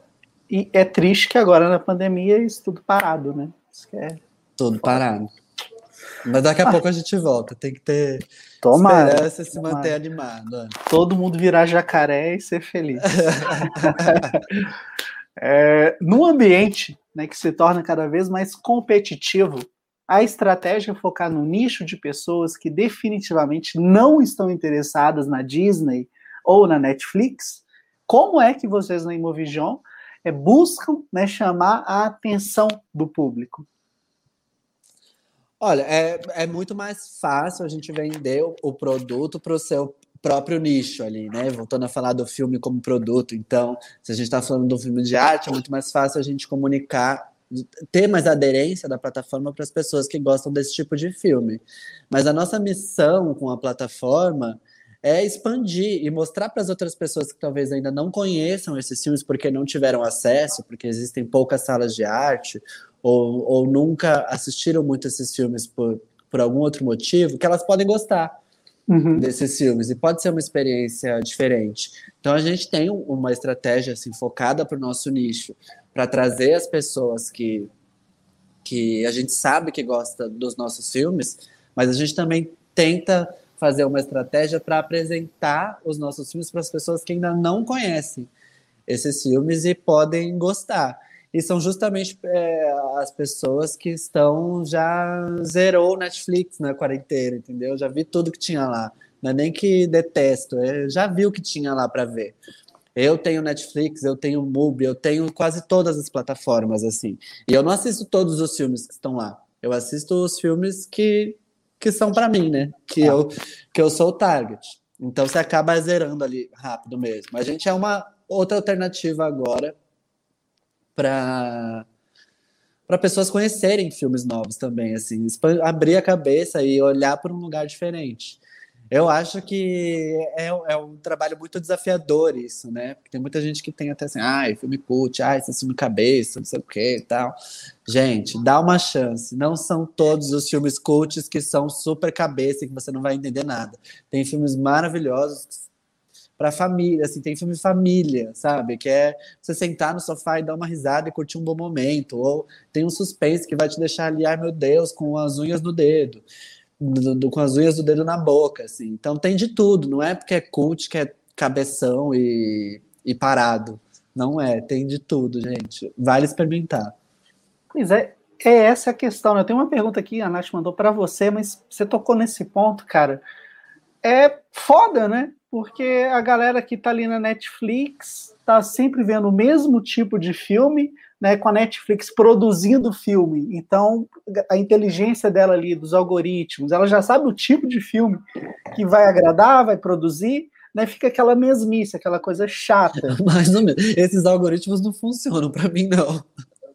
E é triste que agora na pandemia isso tudo parado, né? Isso é tudo parado. Mas daqui a ah. pouco a gente volta. Tem que ter Tomara, esperança e se tomara. manter animado. Todo mundo virar jacaré e ser feliz. é, num ambiente né, que se torna cada vez mais competitivo, a estratégia é focar no nicho de pessoas que definitivamente não estão interessadas na Disney ou na Netflix. Como é que vocês na Imovision é, buscam né, chamar a atenção do público? Olha, é, é muito mais fácil a gente vender o, o produto para o seu próprio nicho ali, né? Voltando a falar do filme como produto. Então, se a gente está falando de um filme de arte, é muito mais fácil a gente comunicar, ter mais aderência da plataforma para as pessoas que gostam desse tipo de filme. Mas a nossa missão com a plataforma é expandir e mostrar para as outras pessoas que talvez ainda não conheçam esses filmes porque não tiveram acesso, porque existem poucas salas de arte, ou, ou nunca assistiram muito esses filmes por, por algum outro motivo, que elas podem gostar uhum. desses filmes e pode ser uma experiência diferente. Então a gente tem uma estratégia assim focada para o nosso nicho, para trazer as pessoas que que a gente sabe que gosta dos nossos filmes, mas a gente também tenta fazer uma estratégia para apresentar os nossos filmes para as pessoas que ainda não conhecem esses filmes e podem gostar. E são justamente é, as pessoas que estão já zerou o Netflix na quarentena, entendeu? Já vi tudo que tinha lá. Não é nem que detesto, é, já vi o que tinha lá para ver. Eu tenho Netflix, eu tenho Mubi, eu tenho quase todas as plataformas assim. E eu não assisto todos os filmes que estão lá. Eu assisto os filmes que, que são para mim, né? Que ah. eu que eu sou o target. Então você acaba zerando ali rápido mesmo. A gente é uma outra alternativa agora para para pessoas conhecerem filmes novos também, assim, abrir a cabeça e olhar para um lugar diferente. Eu acho que é, é, um trabalho muito desafiador isso, né? Porque tem muita gente que tem até assim, ai, filme cult, ai, filme cabeça, não sei o que e tal. Gente, dá uma chance. Não são todos os filmes cults que são super cabeça e que você não vai entender nada. Tem filmes maravilhosos para família, assim, tem filme família, sabe? Que é você sentar no sofá e dar uma risada e curtir um bom momento, ou tem um suspense que vai te deixar ali, ai meu Deus, com as unhas no dedo, do, do, com as unhas do dedo na boca, assim. Então tem de tudo, não é porque é cult que é cabeção e, e parado. Não é, tem de tudo, gente. Vale experimentar. Pois é, é essa a questão. Né? Eu tenho uma pergunta aqui, a Nath mandou para você, mas você tocou nesse ponto, cara. É foda, né? Porque a galera que está ali na Netflix está sempre vendo o mesmo tipo de filme, né, com a Netflix produzindo filme. Então, a inteligência dela ali, dos algoritmos, ela já sabe o tipo de filme que vai agradar, vai produzir, né, fica aquela mesmice, aquela coisa chata. Mais ou menos. Esses algoritmos não funcionam para mim, não.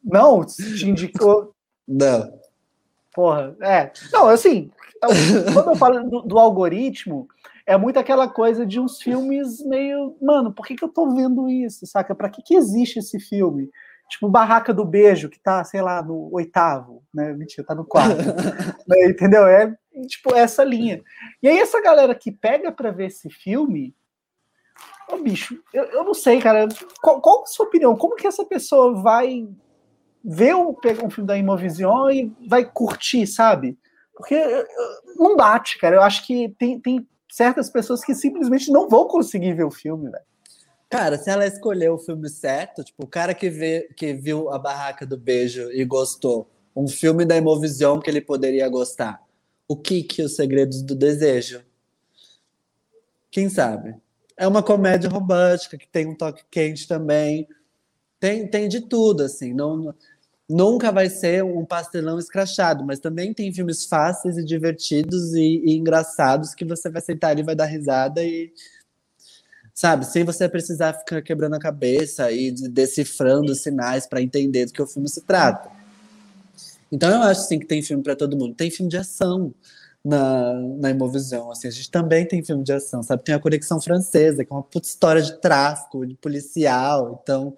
Não? Te indicou? Não. Porra, é. Não, assim, quando eu falo do, do algoritmo, é muito aquela coisa de uns filmes meio, mano, por que, que eu tô vendo isso, saca? Para que, que existe esse filme? Tipo, Barraca do Beijo, que tá, sei lá, no oitavo, né? Mentira, tá no quarto. né? Entendeu? É, tipo, essa linha. E aí, essa galera que pega para ver esse filme, ô bicho, eu, eu não sei, cara. Qual, qual a sua opinião? Como que essa pessoa vai ver um, um filme da Imovision e vai curtir, sabe? Porque não bate, cara. Eu acho que tem, tem certas pessoas que simplesmente não vão conseguir ver o filme, velho. Cara, se ela escolher o filme certo, tipo, o cara que, vê, que viu A Barraca do Beijo e gostou, um filme da Imovision que ele poderia gostar, o Kiki, Os Segredos do Desejo. Quem sabe? É uma comédia romântica que tem um toque quente também. Tem, tem de tudo, assim. Não, nunca vai ser um pastelão escrachado, mas também tem filmes fáceis e divertidos e, e engraçados que você vai sentar ali, vai dar risada e sabe, sem você precisar ficar quebrando a cabeça e decifrando sinais para entender do que o filme se trata. Então eu acho sim que tem filme para todo mundo. Tem filme de ação na, na Imovisão, assim, a gente também tem filme de ação, sabe? Tem a Conexão Francesa, que é uma puta história de tráfico, de policial, então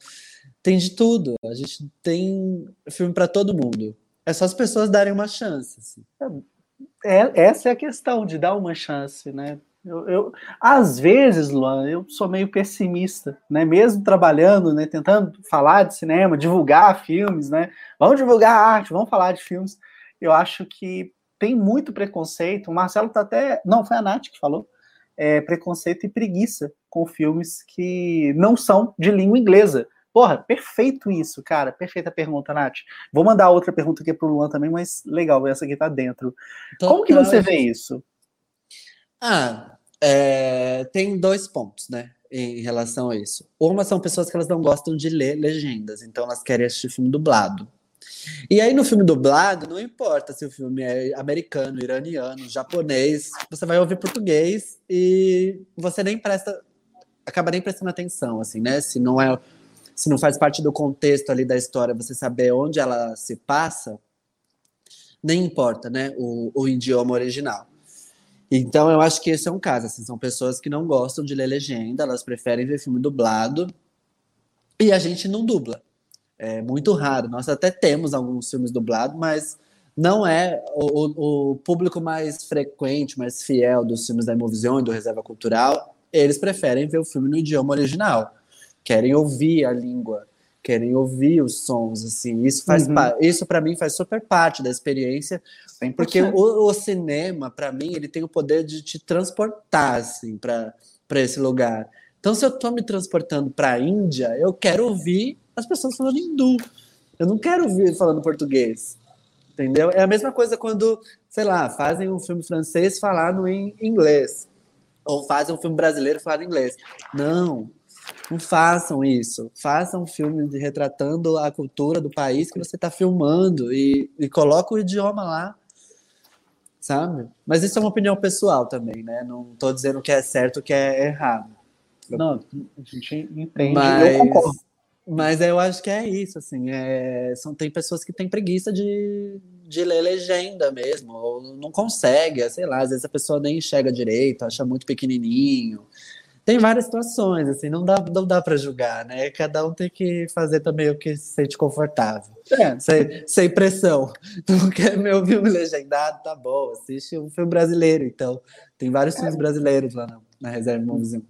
tem de tudo. A gente tem filme para todo mundo. É só as pessoas darem uma chance. Assim. É, essa é a questão de dar uma chance, né? Eu, eu, às vezes, Luan, eu sou meio pessimista, né? Mesmo trabalhando, né? Tentando falar de cinema, divulgar filmes, né? Vamos divulgar arte, vamos falar de filmes. Eu acho que tem muito preconceito. O Marcelo tá até. Não, foi a Nath que falou. É, preconceito e preguiça com filmes que não são de língua inglesa. Porra, perfeito isso, cara. Perfeita pergunta, Nath. Vou mandar outra pergunta aqui pro Luan também, mas legal, essa aqui tá dentro. Total. Como que você vê isso? Ah, é, tem dois pontos, né? Em relação a isso. Uma são pessoas que elas não gostam de ler legendas, então elas querem assistir filme dublado. E aí, no filme dublado, não importa se o filme é americano, iraniano, japonês, você vai ouvir português e você nem presta. acaba nem prestando atenção, assim, né? Se não é se não faz parte do contexto ali da história, você saber onde ela se passa, nem importa, né, o, o idioma original. Então, eu acho que esse é um caso, assim, são pessoas que não gostam de ler legenda, elas preferem ver filme dublado, e a gente não dubla. É muito raro. Nós até temos alguns filmes dublados, mas não é o, o, público mais frequente, mais fiel dos filmes da Imovision e do Reserva Cultural. Eles preferem ver o filme no idioma original querem ouvir a língua, querem ouvir os sons, assim. Isso faz uhum. isso para mim faz super parte da experiência, 100%. porque o, o cinema para mim ele tem o poder de te transportar assim para para esse lugar. Então se eu estou me transportando para a Índia, eu quero ouvir as pessoas falando hindu. Eu não quero ouvir falando português. Entendeu? É a mesma coisa quando, sei lá, fazem um filme francês falado em inglês ou fazem um filme brasileiro falado em inglês. Não, não façam isso. Façam um filme retratando a cultura do país que você está filmando e, e coloca o idioma lá, sabe? Mas isso é uma opinião pessoal também, né? Não estou dizendo que é certo ou que é errado. Não, a gente entende. Mas, eu concordo. Mas eu acho que é isso, assim. É, são, tem pessoas que têm preguiça de, de ler legenda mesmo, ou não consegue, sei lá, às vezes a pessoa nem enxerga direito, acha muito pequenininho tem várias situações, assim, não dá, não dá para julgar, né? Cada um tem que fazer também o que se sente confortável. É. Sem, sem pressão. Tu quer meu filme legendado? Tá bom, assiste um filme brasileiro, então. Tem vários é. filmes brasileiros lá na, na Reserva Movizinho.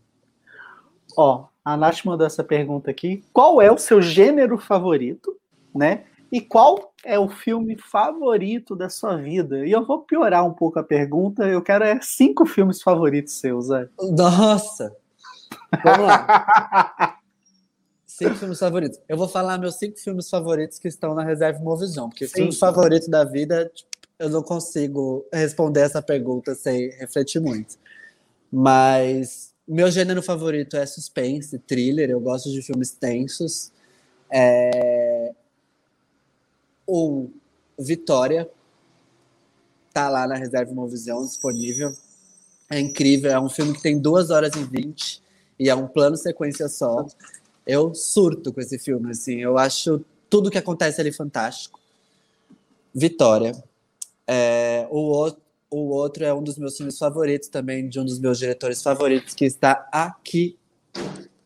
Ó, a Nath mandou essa pergunta aqui. Qual é o seu gênero favorito, né? E qual é o filme favorito da sua vida? E eu vou piorar um pouco a pergunta. Eu quero é cinco filmes favoritos seus, Zé. Nossa! Vamos lá. cinco filmes favoritos. Eu vou falar meus cinco filmes favoritos que estão na reserva Movision, porque Sim. filme favorito da vida, eu não consigo responder essa pergunta sem refletir muito. Mas meu gênero favorito é suspense, thriller. Eu gosto de filmes tensos. É... O Vitória tá lá na reserva Movision disponível. É incrível, é um filme que tem duas horas e vinte e é um plano sequência só. Eu surto com esse filme, assim. Eu acho tudo que acontece ali fantástico. Vitória. É, o, outro, o outro é um dos meus filmes favoritos também, de um dos meus diretores favoritos, que está aqui.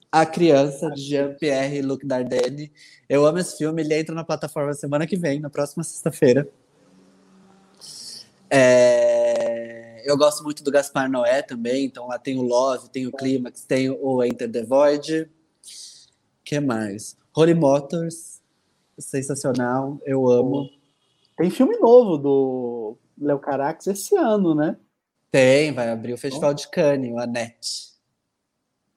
A Criança, de Jean-Pierre Luc Dardenne. Eu amo esse filme, ele entra na plataforma semana que vem, na próxima sexta-feira. É eu gosto muito do Gaspar Noé também, então lá tem o Love, tem o Clímax, tem o Enter the Void. que mais? Holy Motors, sensacional, eu amo. Tem filme novo do Léo Carax esse ano, né? Tem, vai abrir o Festival de Cannes, o Anete.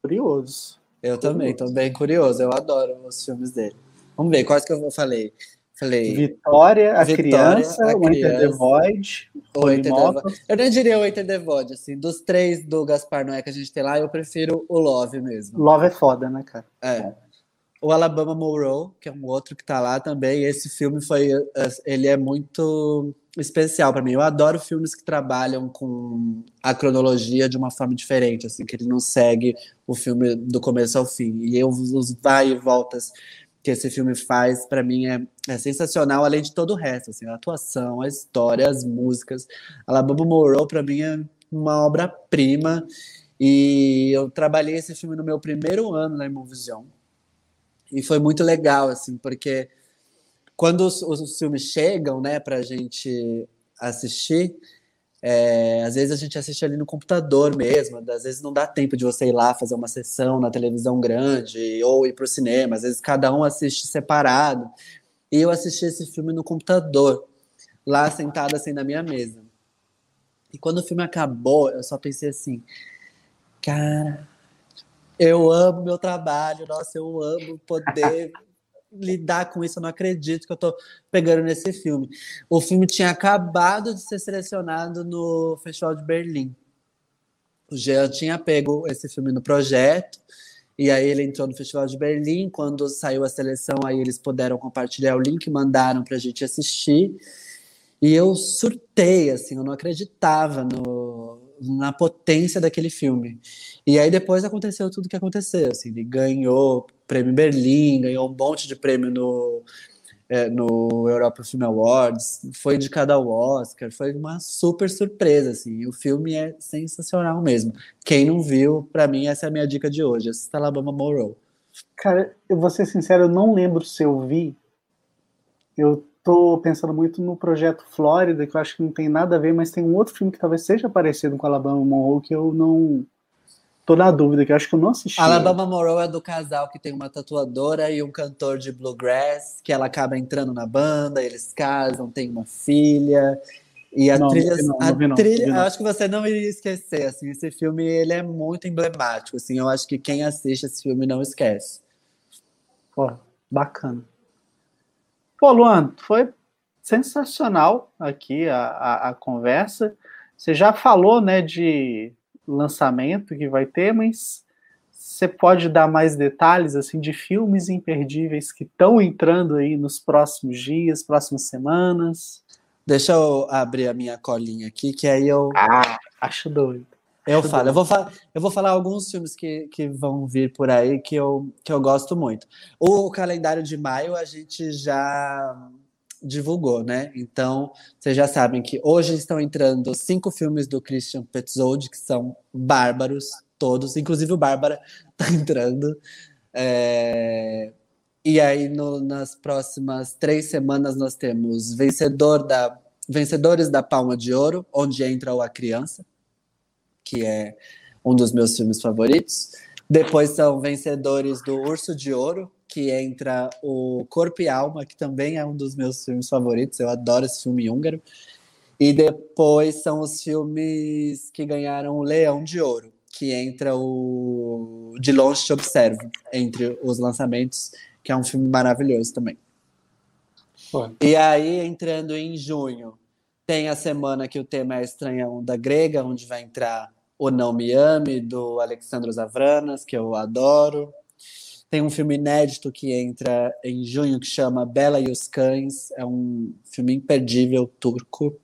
Curioso. Eu curioso. também, tô bem curioso, eu adoro os filmes dele. Vamos ver, quais que eu falei? Falei. Vitória, a Vitória, criança, a o Enter the Void. O Enter the Void. Eu não diria o Enter the Void, assim. Dos três do Gaspar Noé que a gente tem lá, eu prefiro o Love mesmo. Love é foda, né, cara? É. O Alabama Monroe, que é um outro que tá lá também. Esse filme foi. Ele é muito especial para mim. Eu adoro filmes que trabalham com a cronologia de uma forma diferente, assim, que ele não segue o filme do começo ao fim. E eu, os vai e voltas que esse filme faz, para mim, é, é, sensacional, além de todo o resto, assim, a atuação, a história, as músicas. Alabama Monroe, para mim, é uma obra-prima, e eu trabalhei esse filme no meu primeiro ano na Imovision, e foi muito legal, assim, porque quando os, os filmes chegam, né, pra gente assistir, é, às vezes a gente assiste ali no computador mesmo, às vezes não dá tempo de você ir lá fazer uma sessão na televisão grande ou ir para o cinema, às vezes cada um assiste separado. E eu assisti esse filme no computador, lá sentado assim na minha mesa. E quando o filme acabou, eu só pensei assim, cara, eu amo meu trabalho, nossa, eu amo poder lidar com isso, eu não acredito que eu tô pegando nesse filme. O filme tinha acabado de ser selecionado no Festival de Berlim. O Jean tinha pego esse filme no projeto, e aí ele entrou no Festival de Berlim. Quando saiu a seleção, aí eles puderam compartilhar o link, mandaram para a gente assistir. E eu surtei, assim, eu não acreditava no, na potência daquele filme. E aí depois aconteceu tudo o que aconteceu, assim, ele ganhou prêmio Berlim, ganhou um monte de prêmio no, é, no Europa Film Awards, foi indicado ao Oscar, foi uma super surpresa, assim, o filme é sensacional mesmo. Quem não viu, para mim, essa é a minha dica de hoje, assista Alabama Monroe. Cara, eu vou ser sincero, eu não lembro se eu vi, eu tô pensando muito no projeto Flórida, que eu acho que não tem nada a ver, mas tem um outro filme que talvez seja parecido com Alabama Monroe que eu não tô na dúvida, que eu acho que eu não assisti. Alabama Monroe é do casal que tem uma tatuadora e um cantor de bluegrass, que ela acaba entrando na banda, eles casam, tem uma filha. E a não, trilha, não, não, a trilha, eu acho que você não iria esquecer, assim, esse filme ele é muito emblemático, assim, eu acho que quem assiste esse filme não esquece. Pô, bacana. Pô, Luan, foi sensacional aqui a, a, a, conversa. Você já falou, né, de lançamento que vai ter, mas você pode dar mais detalhes, assim, de filmes imperdíveis que estão entrando aí nos próximos dias, próximas semanas? Deixa eu abrir a minha colinha aqui, que aí eu... Ah, acho doido. Eu falo, eu vou, falar, eu vou falar alguns filmes que, que vão vir por aí que eu, que eu gosto muito. O calendário de maio a gente já divulgou, né? Então, vocês já sabem que hoje estão entrando cinco filmes do Christian Petzold, que são bárbaros, todos, inclusive o Bárbara está entrando. É... E aí, no, nas próximas três semanas, nós temos vencedor da, Vencedores da Palma de Ouro, onde entra o A Criança, que é um dos meus filmes favoritos. Depois são vencedores do Urso de Ouro, que entra o Corpo e Alma, que também é um dos meus filmes favoritos. Eu adoro esse filme húngaro. E depois são os filmes que ganharam o Leão de Ouro, que entra o De Longe Te Observo, entre os lançamentos, que é um filme maravilhoso também. Foi. E aí, entrando em junho, tem a semana que o tema é Estranhão da Grega, onde vai entrar O Não Me Ame, do Alexandros Avranas, que eu adoro. Tem um filme inédito que entra em junho que chama Bela e os Cães. É um filme imperdível turco.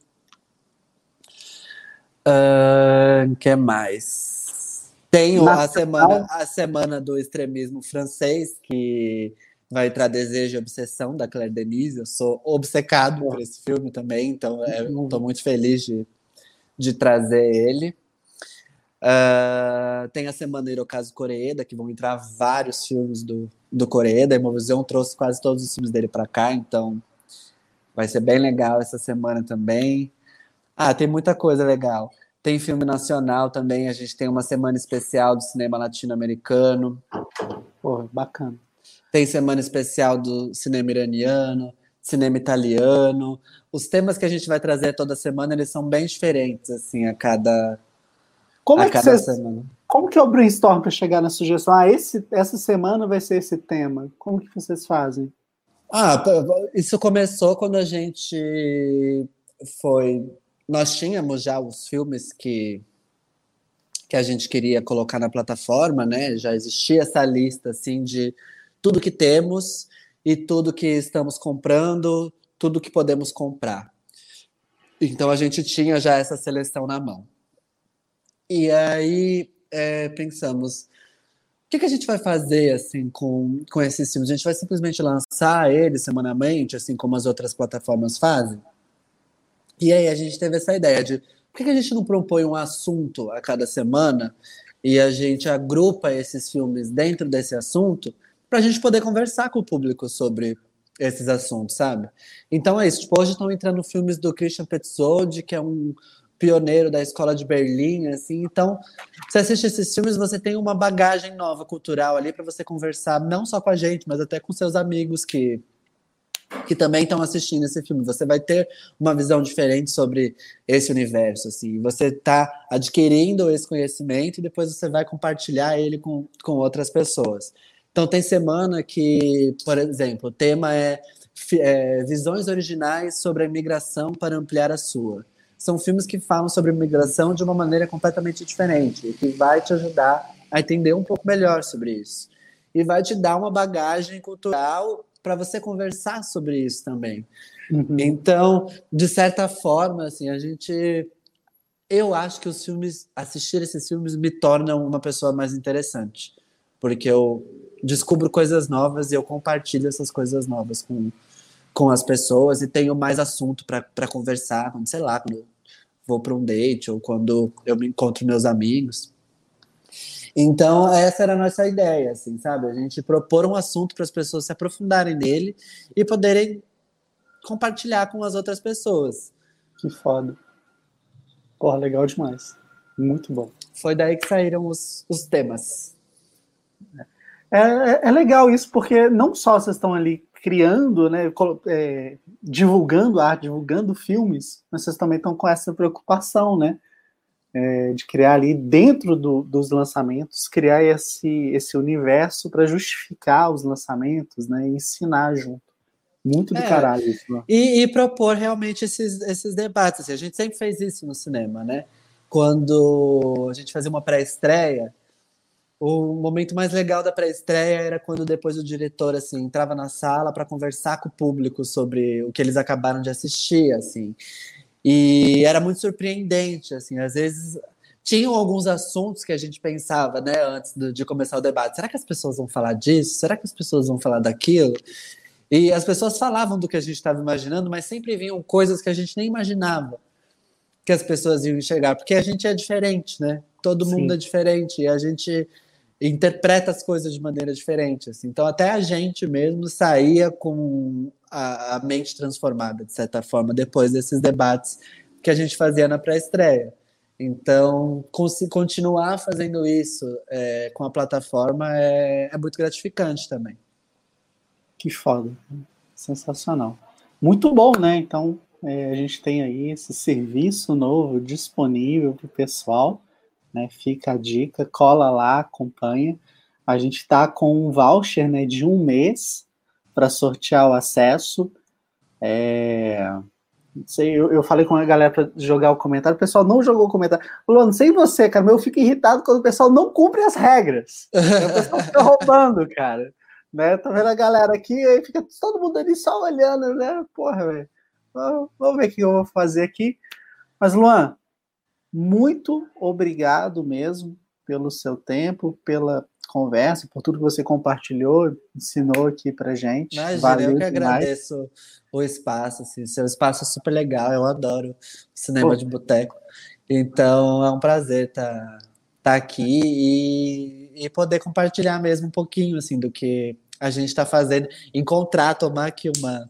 O uh, que mais? Tem a semana, a semana do extremismo francês, que vai entrar Desejo e Obsessão, da Claire Denise. Eu sou obcecado por esse filme também, então estou muito feliz de, de trazer ele. Uh, tem a semana Hirokazu Koreeda, que vão entrar vários filmes do, do Koreeda. A Imovisão trouxe quase todos os filmes dele para cá, então vai ser bem legal essa semana também. Ah, tem muita coisa legal. Tem filme nacional também, a gente tem uma semana especial do cinema latino-americano. Pô, bacana. Tem semana especial do cinema iraniano, cinema italiano. Os temas que a gente vai trazer toda semana, eles são bem diferentes, assim, a cada, como a é que cada vocês, semana. Como que é o brainstorm para chegar na sugestão? Ah, esse, essa semana vai ser esse tema. Como que vocês fazem? Ah, isso começou quando a gente foi... Nós tínhamos já os filmes que que a gente queria colocar na plataforma, né? Já existia essa lista assim de tudo que temos e tudo que estamos comprando, tudo que podemos comprar. Então a gente tinha já essa seleção na mão. E aí é, pensamos, o que, que, a gente vai fazer assim com, com esses filmes? A gente vai simplesmente lançar eles semanalmente, assim como as outras plataformas fazem? E aí a gente teve essa ideia de por que, que a gente não propõe um assunto a cada semana e a gente agrupa esses filmes dentro desse assunto para a gente poder conversar com o público sobre esses assuntos, sabe? Então é isso. Tipo, hoje estão entrando filmes do Christian Petzold, que é um pioneiro da escola de Berlim, assim. Então, você assiste esses filmes, você tem uma bagagem nova cultural ali para você conversar, não só com a gente, mas até com seus amigos que que também estão assistindo esse filme. Você vai ter uma visão diferente sobre esse universo, assim. Você está adquirindo esse conhecimento e depois você vai compartilhar ele com, com outras pessoas. Então tem semana que, por exemplo, o tema é, é visões originais sobre a imigração para ampliar a sua. São filmes que falam sobre imigração de uma maneira completamente diferente, e que vai te ajudar a entender um pouco melhor sobre isso. E vai te dar uma bagagem cultural para você conversar sobre isso também. Uhum. Então, de certa forma, assim, a gente eu acho que os filmes, assistir esses filmes me tornam uma pessoa mais interessante, porque eu descubro coisas novas e eu compartilho essas coisas novas com, com as pessoas e tenho mais assunto para conversar, sei lá, quando vou para um date ou quando eu me encontro meus amigos. Então, essa era a nossa ideia, assim, sabe? A gente propor um assunto para as pessoas se aprofundarem nele e poderem compartilhar com as outras pessoas. Que foda. Porra, legal demais. Muito bom. Foi daí que saíram os, os temas. É, é, é legal isso, porque não só vocês estão ali criando, né, é, divulgando arte, divulgando filmes, vocês também estão com essa preocupação, né? é, de criar ali dentro do, dos lançamentos, criar esse, esse universo para justificar os lançamentos, né, e ensinar junto. Muito do é, caralho isso. Né? E, e, propor realmente esses, esses debates. Assim, a gente sempre fez isso no cinema, né? Quando a gente fazia uma pré-estreia, o momento mais legal da pré-estreia era quando depois o diretor assim entrava na sala para conversar com o público sobre o que eles acabaram de assistir, assim. E era muito surpreendente, assim, às vezes tinham alguns assuntos que a gente pensava, né, antes de, de começar o debate. Será que as pessoas vão falar disso? Será que as pessoas vão falar daquilo? E as pessoas falavam do que a gente estava imaginando, mas sempre vinham coisas que a gente nem imaginava que as pessoas iam enxergar, porque a gente é diferente, né? Todo Sim. mundo é diferente e a gente interpreta as coisas de maneira diferente. Assim. Então, até a gente mesmo saía com a, a mente transformada, de certa forma, depois desses debates que a gente fazia na pré-estreia. Então, continuar fazendo isso é, com a plataforma é, é, muito gratificante também. Que foda. Sensacional. Muito bom, né? Então, é, a gente tem aí esse serviço novo disponível para o pessoal. Né? Fica a dica, cola lá, acompanha. A gente está com um voucher né, de um mês para sortear o acesso. É... Não sei, eu, eu falei com a galera para jogar o comentário, o pessoal não jogou o comentário. Não sei você, cara, mas eu fico irritado quando o pessoal não cumpre as regras. o pessoal fica roubando, cara. Né? Tô vendo a galera aqui, aí fica todo mundo ali só olhando, né? Porra, velho. Vamos ver o que eu vou fazer aqui. Mas, Luan, muito obrigado mesmo pelo seu tempo, pela conversa, por tudo que você compartilhou, ensinou aqui pra gente. Imagina, Valeu eu que demais. agradeço o espaço, assim, seu espaço é super legal, eu adoro cinema Pô. de boteco. Então é um prazer estar tá, tá aqui e, e poder compartilhar mesmo um pouquinho assim do que a gente está fazendo, encontrar, tomar aqui uma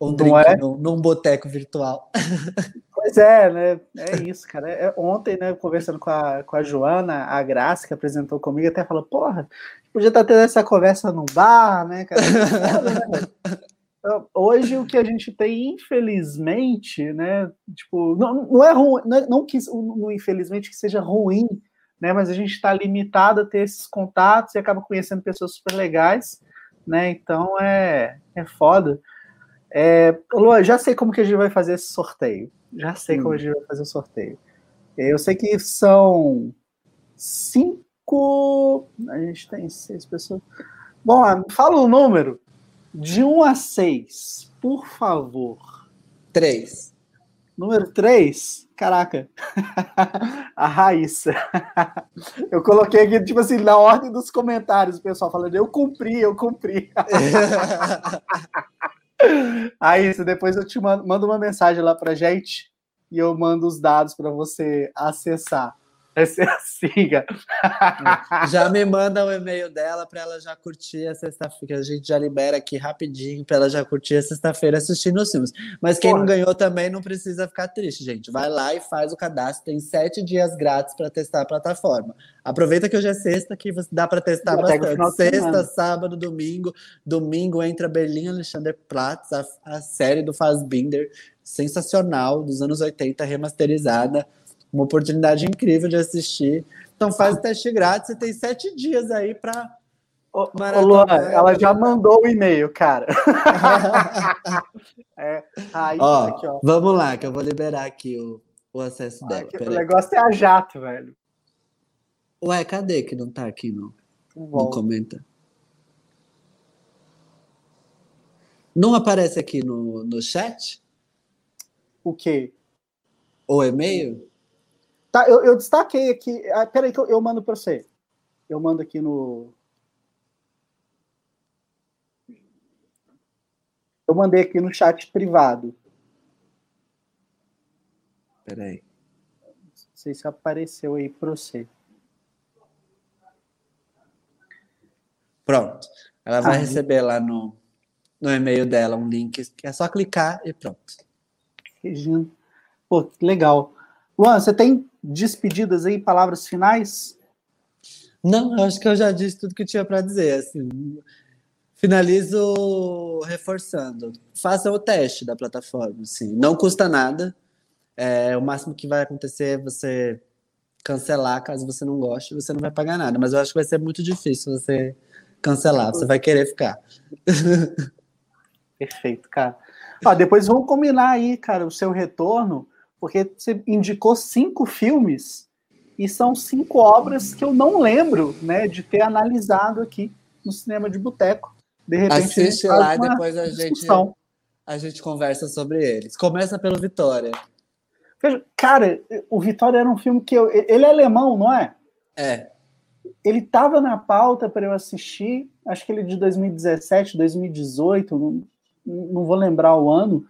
um drink é? num, num boteco virtual. Pois é, né? É isso, cara. É, ontem, né, conversando com a, com a Joana, a Graça, que apresentou comigo, até falou, porra, podia estar tendo essa conversa no bar, né, cara? Hoje o que a gente tem, infelizmente, né? Tipo, não, não é ruim, não, é, não que não, infelizmente que seja ruim, né? Mas a gente está limitado a ter esses contatos e acaba conhecendo pessoas super legais, né? Então é, é foda. É, Lua, já sei como que a gente vai fazer esse sorteio. Já sei hum. como a gente vai fazer o sorteio. Eu sei que são cinco. A gente tem seis pessoas. Bom, fala o número. De um a seis, por favor. Três. Número três? Caraca. a Raíssa. eu coloquei aqui, tipo assim, na ordem dos comentários, o pessoal falando, eu cumpri, eu cumpri. Aí, depois eu te mando, mando uma mensagem lá pra gente e eu mando os dados para você acessar. Vai ser assim, cara. Já me manda o um e-mail dela para ela já curtir a sexta-feira. A gente já libera aqui rapidinho para ela já curtir a sexta-feira assistindo os filmes. Mas quem Porra. não ganhou também não precisa ficar triste, gente. Vai lá e faz o cadastro. Tem sete dias grátis para testar a plataforma. Aproveita que hoje é sexta, que dá para testar bastante. Sexta, sábado, domingo. Domingo entra Berlim Alexander Platz, a, a série do Fassbinder, sensacional, dos anos 80, remasterizada uma oportunidade incrível de assistir. Então faz o teste grátis e tem sete dias aí para. Ô, Luan, ela já mandou o e-mail, cara. é, aí, ó, aqui, ó, Vamos lá, que eu vou liberar aqui o, o acesso dela. o negócio é a jato, velho. Ué, cadê que não tá aqui, não? Não comenta. Não aparece aqui no, no chat? O quê? O e-mail? Tá, eu, eu destaquei aqui. Ah, peraí, que eu, eu mando para você. Eu mando aqui no. Eu mandei aqui no chat privado. Peraí. Não sei se apareceu aí para você. Pronto. Ela vai ah, receber lá no, no e-mail dela um link que é só clicar e pronto. Regina. Pô, legal. Luan, você tem despedidas aí, palavras finais? Não, acho que eu já disse tudo que tinha para dizer. Assim, finalizo reforçando. Façam o teste da plataforma. Assim, não custa nada. É, o máximo que vai acontecer é você cancelar caso você não goste, você não vai pagar nada. Mas eu acho que vai ser muito difícil você cancelar. Você vai querer ficar. Perfeito, cara. Ó, depois vamos combinar aí, cara, o seu retorno porque você indicou cinco filmes e são cinco obras que eu não lembro, né, de ter analisado aqui no cinema de boteco. De repente, assiste lá e depois a gente a gente conversa sobre eles. Começa pelo Vitória. Cara, o Vitória era um filme que eu, ele é alemão, não é? É. Ele estava na pauta para eu assistir, acho que ele é de 2017, 2018, não, não vou lembrar o ano.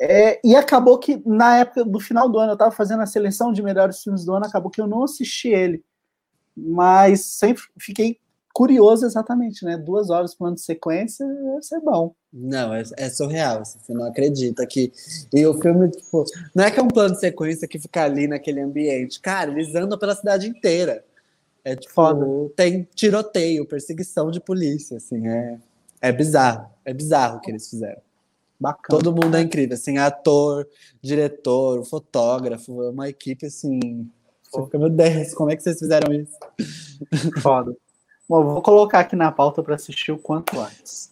É, e acabou que, na época do final do ano, eu estava fazendo a seleção de melhores filmes do ano, acabou que eu não assisti ele. Mas sempre fiquei curioso exatamente, né? Duas horas plano de sequência, deve ser bom. Não, é, é, surreal, assim, você não acredita que. E o filme, tipo, não é que é um plano de sequência que fica ali naquele ambiente. Cara, eles andam pela cidade inteira. É tipo, Foda. tem tiroteio, perseguição de polícia, assim, é, é bizarro. É bizarro o que eles fizeram. Bacana. Todo mundo é incrível, assim, ator, diretor, fotógrafo, uma equipe assim. Você fica, meu Deus, como é que vocês fizeram isso? Foda. Bom, vou colocar aqui na pauta para assistir o quanto antes.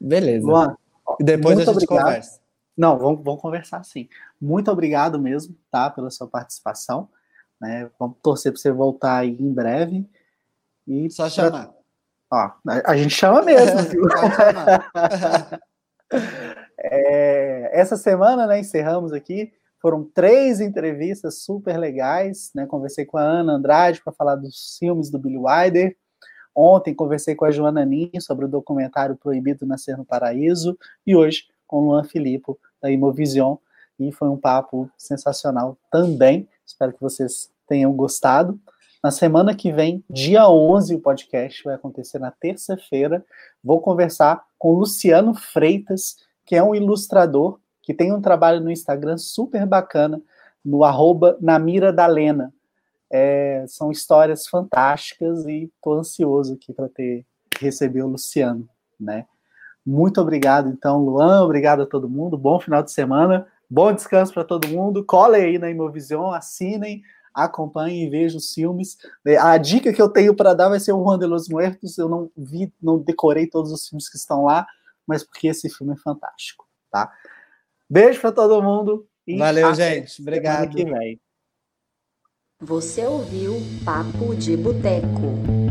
Beleza. Luan, e depois a gente obrigado. conversa. Não, vamos, vamos conversar sim. Muito obrigado mesmo, tá, pela sua participação. Né? Vamos torcer para você voltar aí em breve. E Só chamar. Ó, a, a gente chama mesmo, viu? É, essa semana, né, encerramos aqui. Foram três entrevistas super legais. Né? Conversei com a Ana Andrade para falar dos filmes do Billy Wilder. Ontem conversei com a Joana Nin sobre o documentário Proibido Nascer no Paraíso. E hoje com o Luan Filippo, da Imovision. E foi um papo sensacional também. Espero que vocês tenham gostado. Na semana que vem, dia 11, o podcast vai acontecer na terça-feira. Vou conversar com Luciano Freitas, que é um ilustrador que tem um trabalho no Instagram super bacana, no arroba Namira da Lena. É, são histórias fantásticas e estou ansioso aqui para ter receber o Luciano, né? Muito obrigado, então, Luan. Obrigado a todo mundo. Bom final de semana. Bom descanso para todo mundo. Colem aí na Imovision, assinem acompanhe e veja os filmes. É, a dica que eu tenho para dar vai ser o Juan de los Muertos. Eu não vi, não decorei todos os filmes que estão lá, mas porque esse filme é fantástico, tá? Beijo para todo mundo. Valeu, gente. Obrigado. Você ouviu Papo de Boteco.